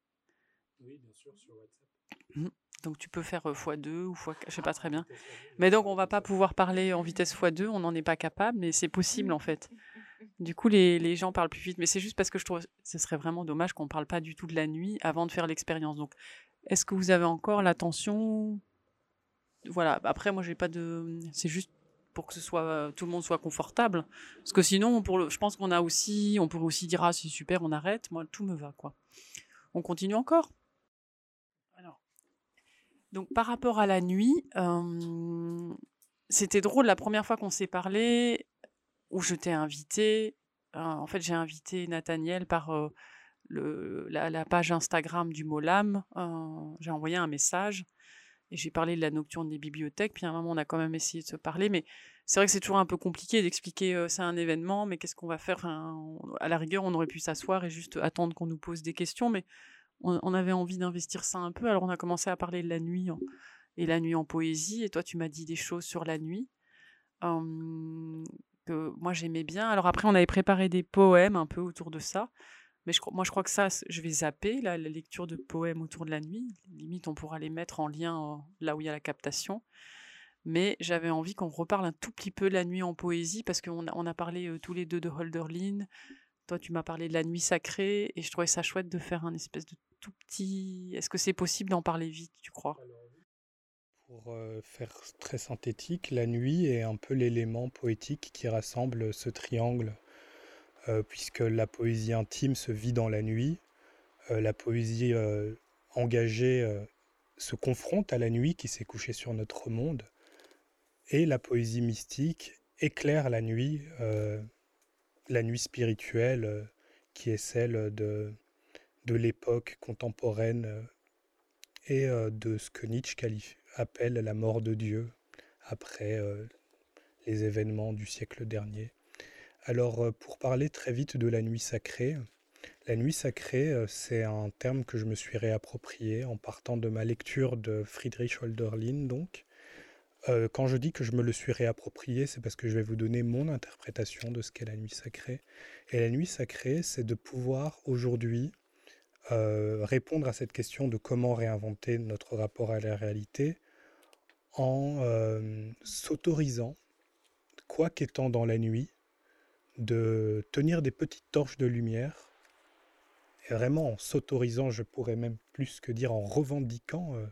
Oui, bien sûr, sur WhatsApp. Mmh. Donc tu peux faire x2 ou x, je sais pas très bien. Mais donc on va pas pouvoir parler en vitesse x2, on n'en est pas capable, mais c'est possible en fait. Du coup, les, gens parlent plus vite, mais c'est juste parce que je trouve que ce serait vraiment dommage qu'on ne parle pas du tout de la nuit avant de faire l'expérience. Donc, est-ce que vous avez encore l'attention? Voilà, après, moi, j'ai pas de. C'est juste pour que ce soit tout le monde soit confortable. Parce que sinon, pour le, je pense qu'on a aussi, on pourrait aussi dire ah c'est super, on arrête. Moi, tout me va quoi. On continue encore? Alors, donc par rapport à la nuit, c'était drôle la première fois qu'on s'est parlé, où je t'ai invité. en fait, j'ai invité Nathaniel par le, la, page Instagram du Molam. j'ai envoyé un message et j'ai parlé de la nocturne des bibliothèques. Puis à un moment, on a quand même essayé de se parler, mais c'est vrai que c'est toujours un peu compliqué d'expliquer c'est un événement, mais qu'est-ce qu'on va faire? À la rigueur, on aurait pu s'asseoir et juste attendre qu'on nous pose des questions, mais on, avait envie d'investir ça un peu. Alors on a commencé à parler de la nuit et la nuit en poésie. Et toi, tu m'as dit des choses sur la nuit que moi j'aimais bien. Alors après, on avait préparé des poèmes un peu autour de ça. Mais je, moi, je crois que ça, je vais zapper la lecture de poèmes autour de la nuit. Limite, on pourra les mettre en lien là où il y a la captation. Mais j'avais envie qu'on reparle un tout petit peu de la nuit en poésie, parce qu'on on a parlé tous les deux de Holderlin. Toi, tu m'as parlé de la nuit sacrée, et je trouvais ça chouette de faire un espèce de tout petit. Est-ce que c'est possible d'en parler vite, tu crois? Pour faire très synthétique, la nuit est un peu l'élément poétique qui rassemble ce triangle. Euh, puisque la poésie intime se vit dans la nuit, euh, la poésie euh, engagée se confronte à la nuit qui s'est couchée sur notre monde, et la poésie mystique éclaire la nuit, la nuit spirituelle qui est celle de, de l'époque contemporaine et de ce que Nietzsche appelle la mort de Dieu après les événements du siècle dernier. Alors, euh, pour parler très vite de la nuit sacrée, la nuit sacrée, euh, c'est un terme que je me suis réapproprié en partant de ma lecture de Friedrich Holderlin, donc. Euh, quand je dis que je me le suis réapproprié, c'est parce que je vais vous donner mon interprétation de ce qu'est la nuit sacrée. Et la nuit sacrée, c'est de pouvoir aujourd'hui répondre à cette question de comment réinventer notre rapport à la réalité en s'autorisant, quoi qu'étant dans la nuit, de tenir des petites torches de lumière, et vraiment en s'autorisant, je pourrais même plus que dire en revendiquant, euh,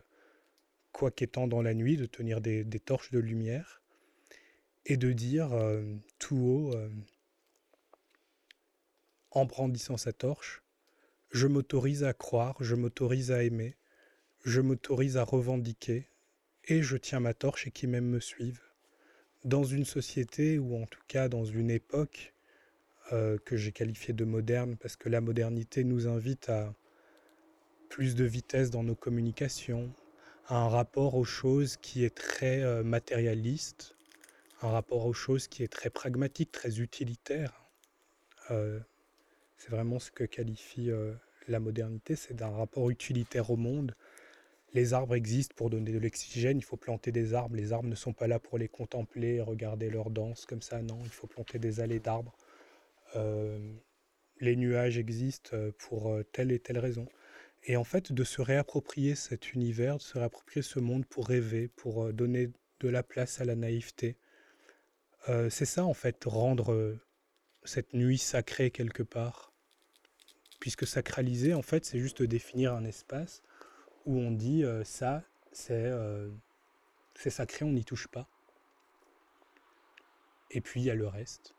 quoi qu'étant dans la nuit, de tenir des, torches de lumière, et de dire euh, tout haut, euh, en brandissant sa torche, je m'autorise à croire, je m'autorise à aimer, je m'autorise à revendiquer, et je tiens ma torche et qui même me suivent. Dans une société, ou en tout cas dans une époque, euh, que j'ai qualifié de moderne parce que la modernité nous invite à plus de vitesse dans nos communications, à un rapport aux choses qui est très euh, matérialiste, un rapport aux choses qui est très pragmatique, très utilitaire. Euh, c'est vraiment ce que qualifie la modernité, c'est d'un rapport utilitaire au monde. Les arbres existent pour donner de l'oxygène, il faut planter des arbres. Les arbres ne sont pas là pour les contempler, regarder leur danse comme ça, non, il faut planter des allées d'arbres euh, les nuages existent euh, pour euh, telle et telle raison. Et en fait, de se réapproprier cet univers, de se réapproprier ce monde pour rêver, pour donner de la place à la naïveté. c'est ça, en fait, rendre cette nuit sacrée quelque part. Puisque sacraliser, en fait, c'est juste définir un espace où on dit ça, c'est sacré, on n'y touche pas. Et puis il y a le reste.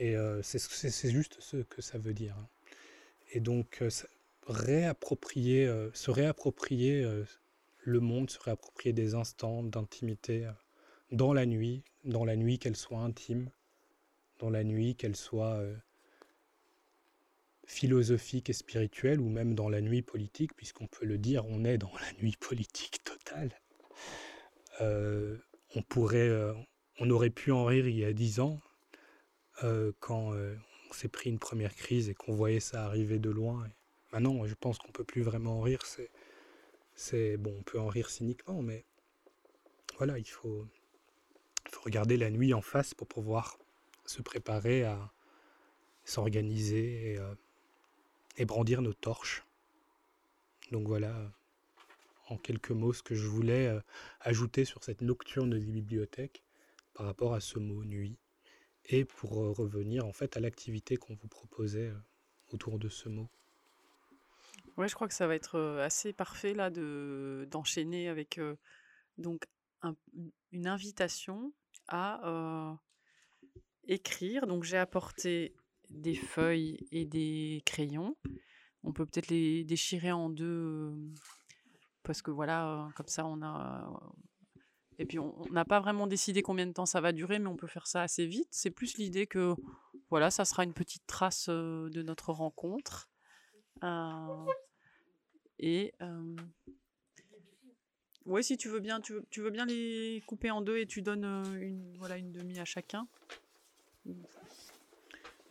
Et c'est juste ce que ça veut dire. Hein. Et donc, se réapproprier le monde, se réapproprier des instants d'intimité dans la nuit, dans la nuit qu'elle soit intime, dans la nuit qu'elle soit philosophique et spirituelle, ou même dans la nuit politique, puisqu'on peut le dire, on est dans la nuit politique totale. on pourrait, on aurait pu en rire il y a dix ans, euh, quand euh, on s'est pris une première crise et qu'on voyait ça arriver de loin. maintenant, je pense qu'on peut plus vraiment en rire. C'est, c'est bon, on peut en rire cyniquement, mais voilà, il faut, faut regarder la nuit en face pour pouvoir se préparer à s'organiser et, euh, et brandir nos torches. Donc voilà, en quelques mots, ce que je voulais ajouter sur cette nocturne des bibliothèques par rapport à ce mot nuit et pour revenir en fait à l'activité qu'on vous proposait autour de ce mot. Ouais, je crois que ça va être assez parfait là de d'enchaîner avec donc une invitation à écrire. Donc j'ai apporté des feuilles et des crayons. On peut peut-être les déchirer en deux parce que voilà, comme ça on a. Et puis on n'a pas vraiment décidé combien de temps ça va durer, mais on peut faire ça assez vite. C'est plus l'idée que voilà, ça sera une petite trace de notre rencontre. et ouais, si tu veux bien, tu veux, bien les couper en deux et tu donnes une, voilà, une demi à chacun.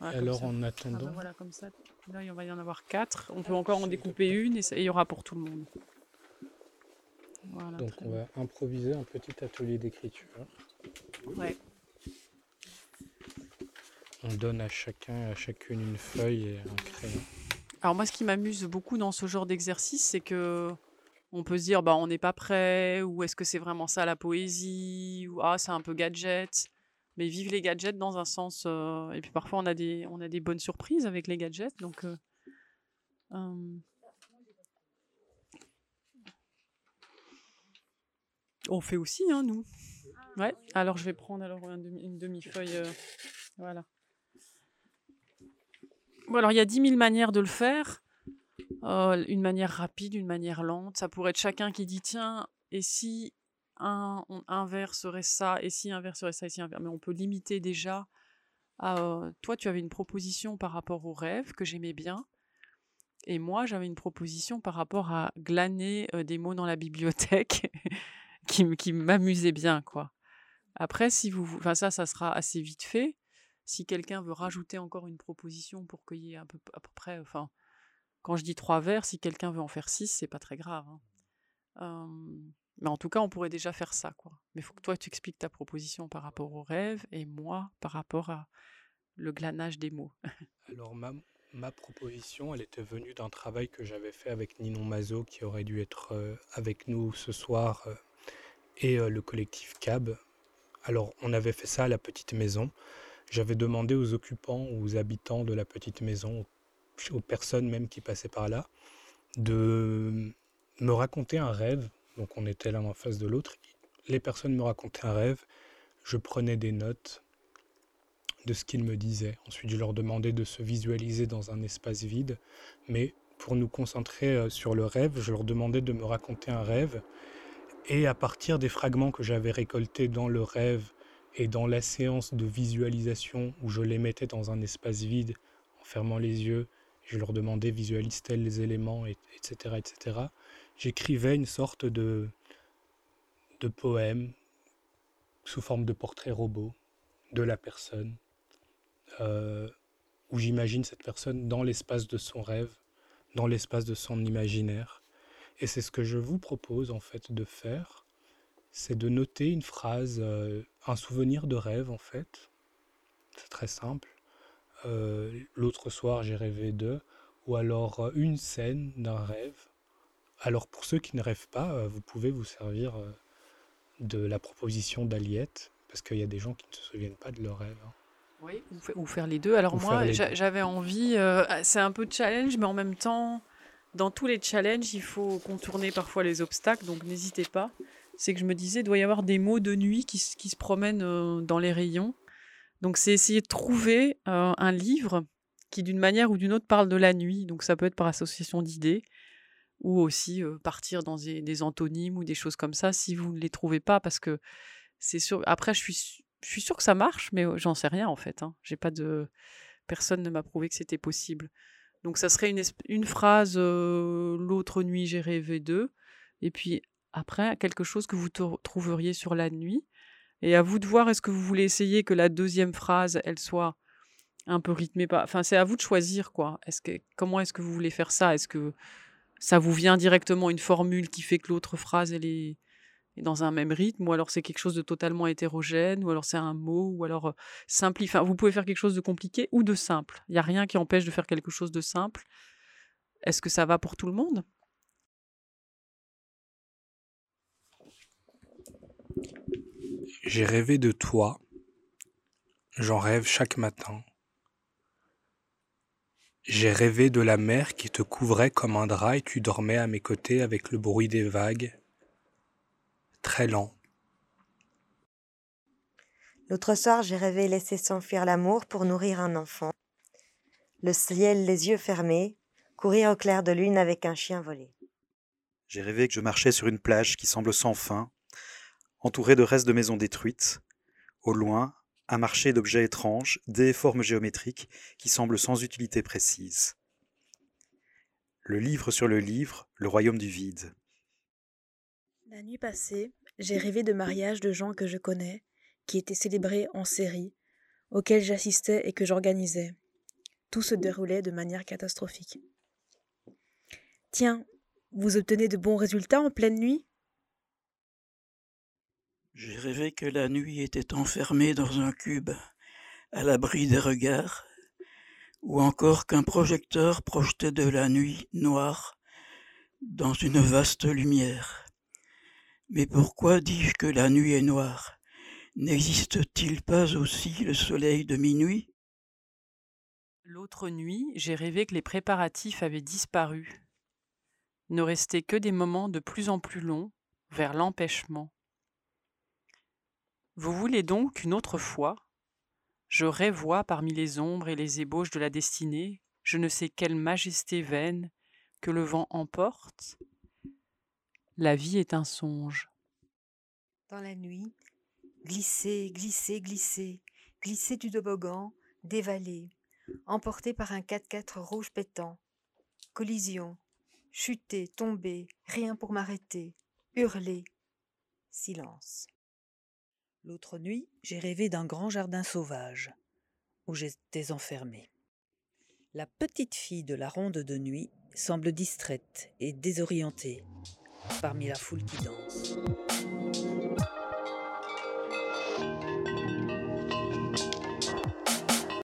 Alors en attendant. Ah bah voilà, comme ça. Là, il va y en avoir quatre. On peut encore en découper une et il y aura pour tout le monde. Donc on va improviser un petit atelier d'écriture. Ouais. On donne à chacun, à chacune une feuille et un crayon. Alors moi, ce qui m'amuse beaucoup dans ce genre d'exercice, c'est que on peut se dire, bah, on n'est pas prêt, ou est-ce que c'est vraiment ça la poésie, ou ah, c'est un peu gadget. Mais vive les gadgets dans un sens. Euh, et puis parfois, on a, des, on a des bonnes surprises avec les gadgets. Donc, euh, euh, on fait aussi, hein, nous. Ouais. Alors, je vais prendre alors une demi-feuille. voilà. Alors, il y a 10 000 manières de le faire. Une manière rapide, une manière lente. Ça pourrait être chacun qui dit tiens, et si un, un verre serait ça, et si un verre serait ça, et si un verre. Mais on peut limiter déjà euh, toi, tu avais une proposition par rapport au rêve que j'aimais bien. Et moi, j'avais une proposition par rapport à glaner des mots dans la bibliothèque qui, qui m'amusait bien, quoi. Après, si vous, enfin ça, ça sera assez vite fait. Si quelqu'un veut rajouter encore une proposition pour qu'il y ait à peu, à peu près, enfin, quand je dis trois vers, si quelqu'un veut en faire six, c'est pas très grave. Hein. Mais en tout cas, on pourrait déjà faire ça, quoi. Mais il faut que toi, tu expliques ta proposition par rapport au rêve et moi par rapport à le glanage des mots. Alors, ma, ma, proposition, elle était venue d'un travail que j'avais fait avec Ninon Mazo, qui aurait dû être euh, avec nous ce soir, euh, et euh, le collectif CAB. Alors, on avait fait ça à la petite maison. J'avais demandé aux occupants, aux habitants de la petite maison, aux personnes même qui passaient par là, de me raconter un rêve. Donc on était l'un en face de l'autre. Les personnes me racontaient un rêve. Je prenais des notes de ce qu'ils me disaient. Ensuite, je leur demandais de se visualiser dans un espace vide. Mais pour nous concentrer euh, sur le rêve, je leur demandais de me raconter un rêve. Et à partir des fragments que j'avais récoltés dans le rêve et dans la séance de visualisation où je les mettais dans un espace vide en fermant les yeux je leur demandais visualise-t-elle les éléments, etc. etc. J'écrivais une sorte de, de poème sous forme de portrait robot de la personne, euh, où j'imagine cette personne dans l'espace de son rêve, dans l'espace de son imaginaire. Et c'est ce que je vous propose en fait de faire, c'est de noter une phrase, euh, un souvenir de rêve en fait. C'est très simple. Euh, l'autre soir j'ai rêvé de, ou alors euh, une scène d'un rêve. Alors pour ceux qui ne rêvent pas, euh, vous pouvez vous servir de la proposition d'Aliette, parce qu'il y a des gens qui ne se souviennent pas de leur rêve. Hein. Oui, ou, faire les deux. Alors moi, j'avais envie, c'est un peu de challenge, mais en même temps, dans tous les challenges, il faut contourner parfois les obstacles, donc n'hésitez pas. C'est que je me disais, il doit y avoir des mots de nuit qui, qui se promènent dans les rayons. Donc c'est essayer de trouver un livre qui d'une manière ou d'une autre parle de la nuit. Donc ça peut être par association d'idées ou aussi partir dans des, antonymes ou des choses comme ça si vous ne les trouvez pas parce que c'est sûr. Après je suis je suis sûr que ça marche mais j'en sais rien en fait. Hein. J'ai pas de personne ne m'a prouvé que c'était possible. Donc ça serait une phrase l'autre nuit j'ai rêvé d'eux et puis après quelque chose que vous trouveriez sur la nuit et à vous de voir, est-ce que vous voulez essayer que la deuxième phrase, elle soit un peu rythmée Enfin, c'est à vous de choisir, quoi. Est-ce que, comment est-ce que vous voulez faire ça? Est-ce que ça vous vient directement une formule qui fait que l'autre phrase, elle est, dans un même rythme? Ou alors c'est quelque chose de totalement hétérogène? Ou alors c'est un mot? Ou alors euh, simple Enfin, vous pouvez faire quelque chose de compliqué ou de simple. Il n'y a rien qui empêche de faire quelque chose de simple. Est-ce que ça va pour tout le monde? J'ai rêvé de toi, j'en rêve chaque matin. J'ai rêvé de la mer qui te couvrait comme un drap et tu dormais à mes côtés avec le bruit des vagues, très lent. L'autre soir, j'ai rêvé laisser s'enfuir l'amour pour nourrir un enfant. Le ciel les yeux fermés, courir au clair de lune avec un chien volé. J'ai rêvé que je marchais sur une plage qui semble sans fin, entourée de restes de maisons détruites. Au loin, un marché d'objets étranges, des formes géométriques qui semblent sans utilité précise. Le livre sur le livre, le royaume du vide. La nuit passée, j'ai rêvé de mariages de gens que je connais, qui étaient célébrés en série, auxquels j'assistais et que j'organisais. Tout se déroulait de manière catastrophique. Tiens, vous obtenez de bons résultats en pleine nuit? J'ai rêvé que la nuit était enfermée dans un cube, à l'abri des regards, ou encore qu'un projecteur projetait de la nuit noire dans une vaste lumière. Mais pourquoi dis-je que la nuit est noire? N'existe-t-il pas aussi le soleil de minuit? L'autre nuit, j'ai rêvé que les préparatifs avaient disparu. Ne restaient que des moments de plus en plus longs vers l'empêchement. Vous voulez donc qu'une autre fois, je rêvois parmi les ombres et les ébauches de la destinée, je ne sais quelle majesté vaine que le vent emporte? La vie est un songe. Dans la nuit, glisser, glisser, glisser, glisser du toboggan, dévaler, emporté par un 4x4 rouge pétant. Collision, chuter, tomber, rien pour m'arrêter, hurler. Silence. L'autre nuit, j'ai rêvé d'un grand jardin sauvage, où j'étais enfermé. La petite fille de la ronde de nuit semble distraite et désorientée parmi la foule qui danse.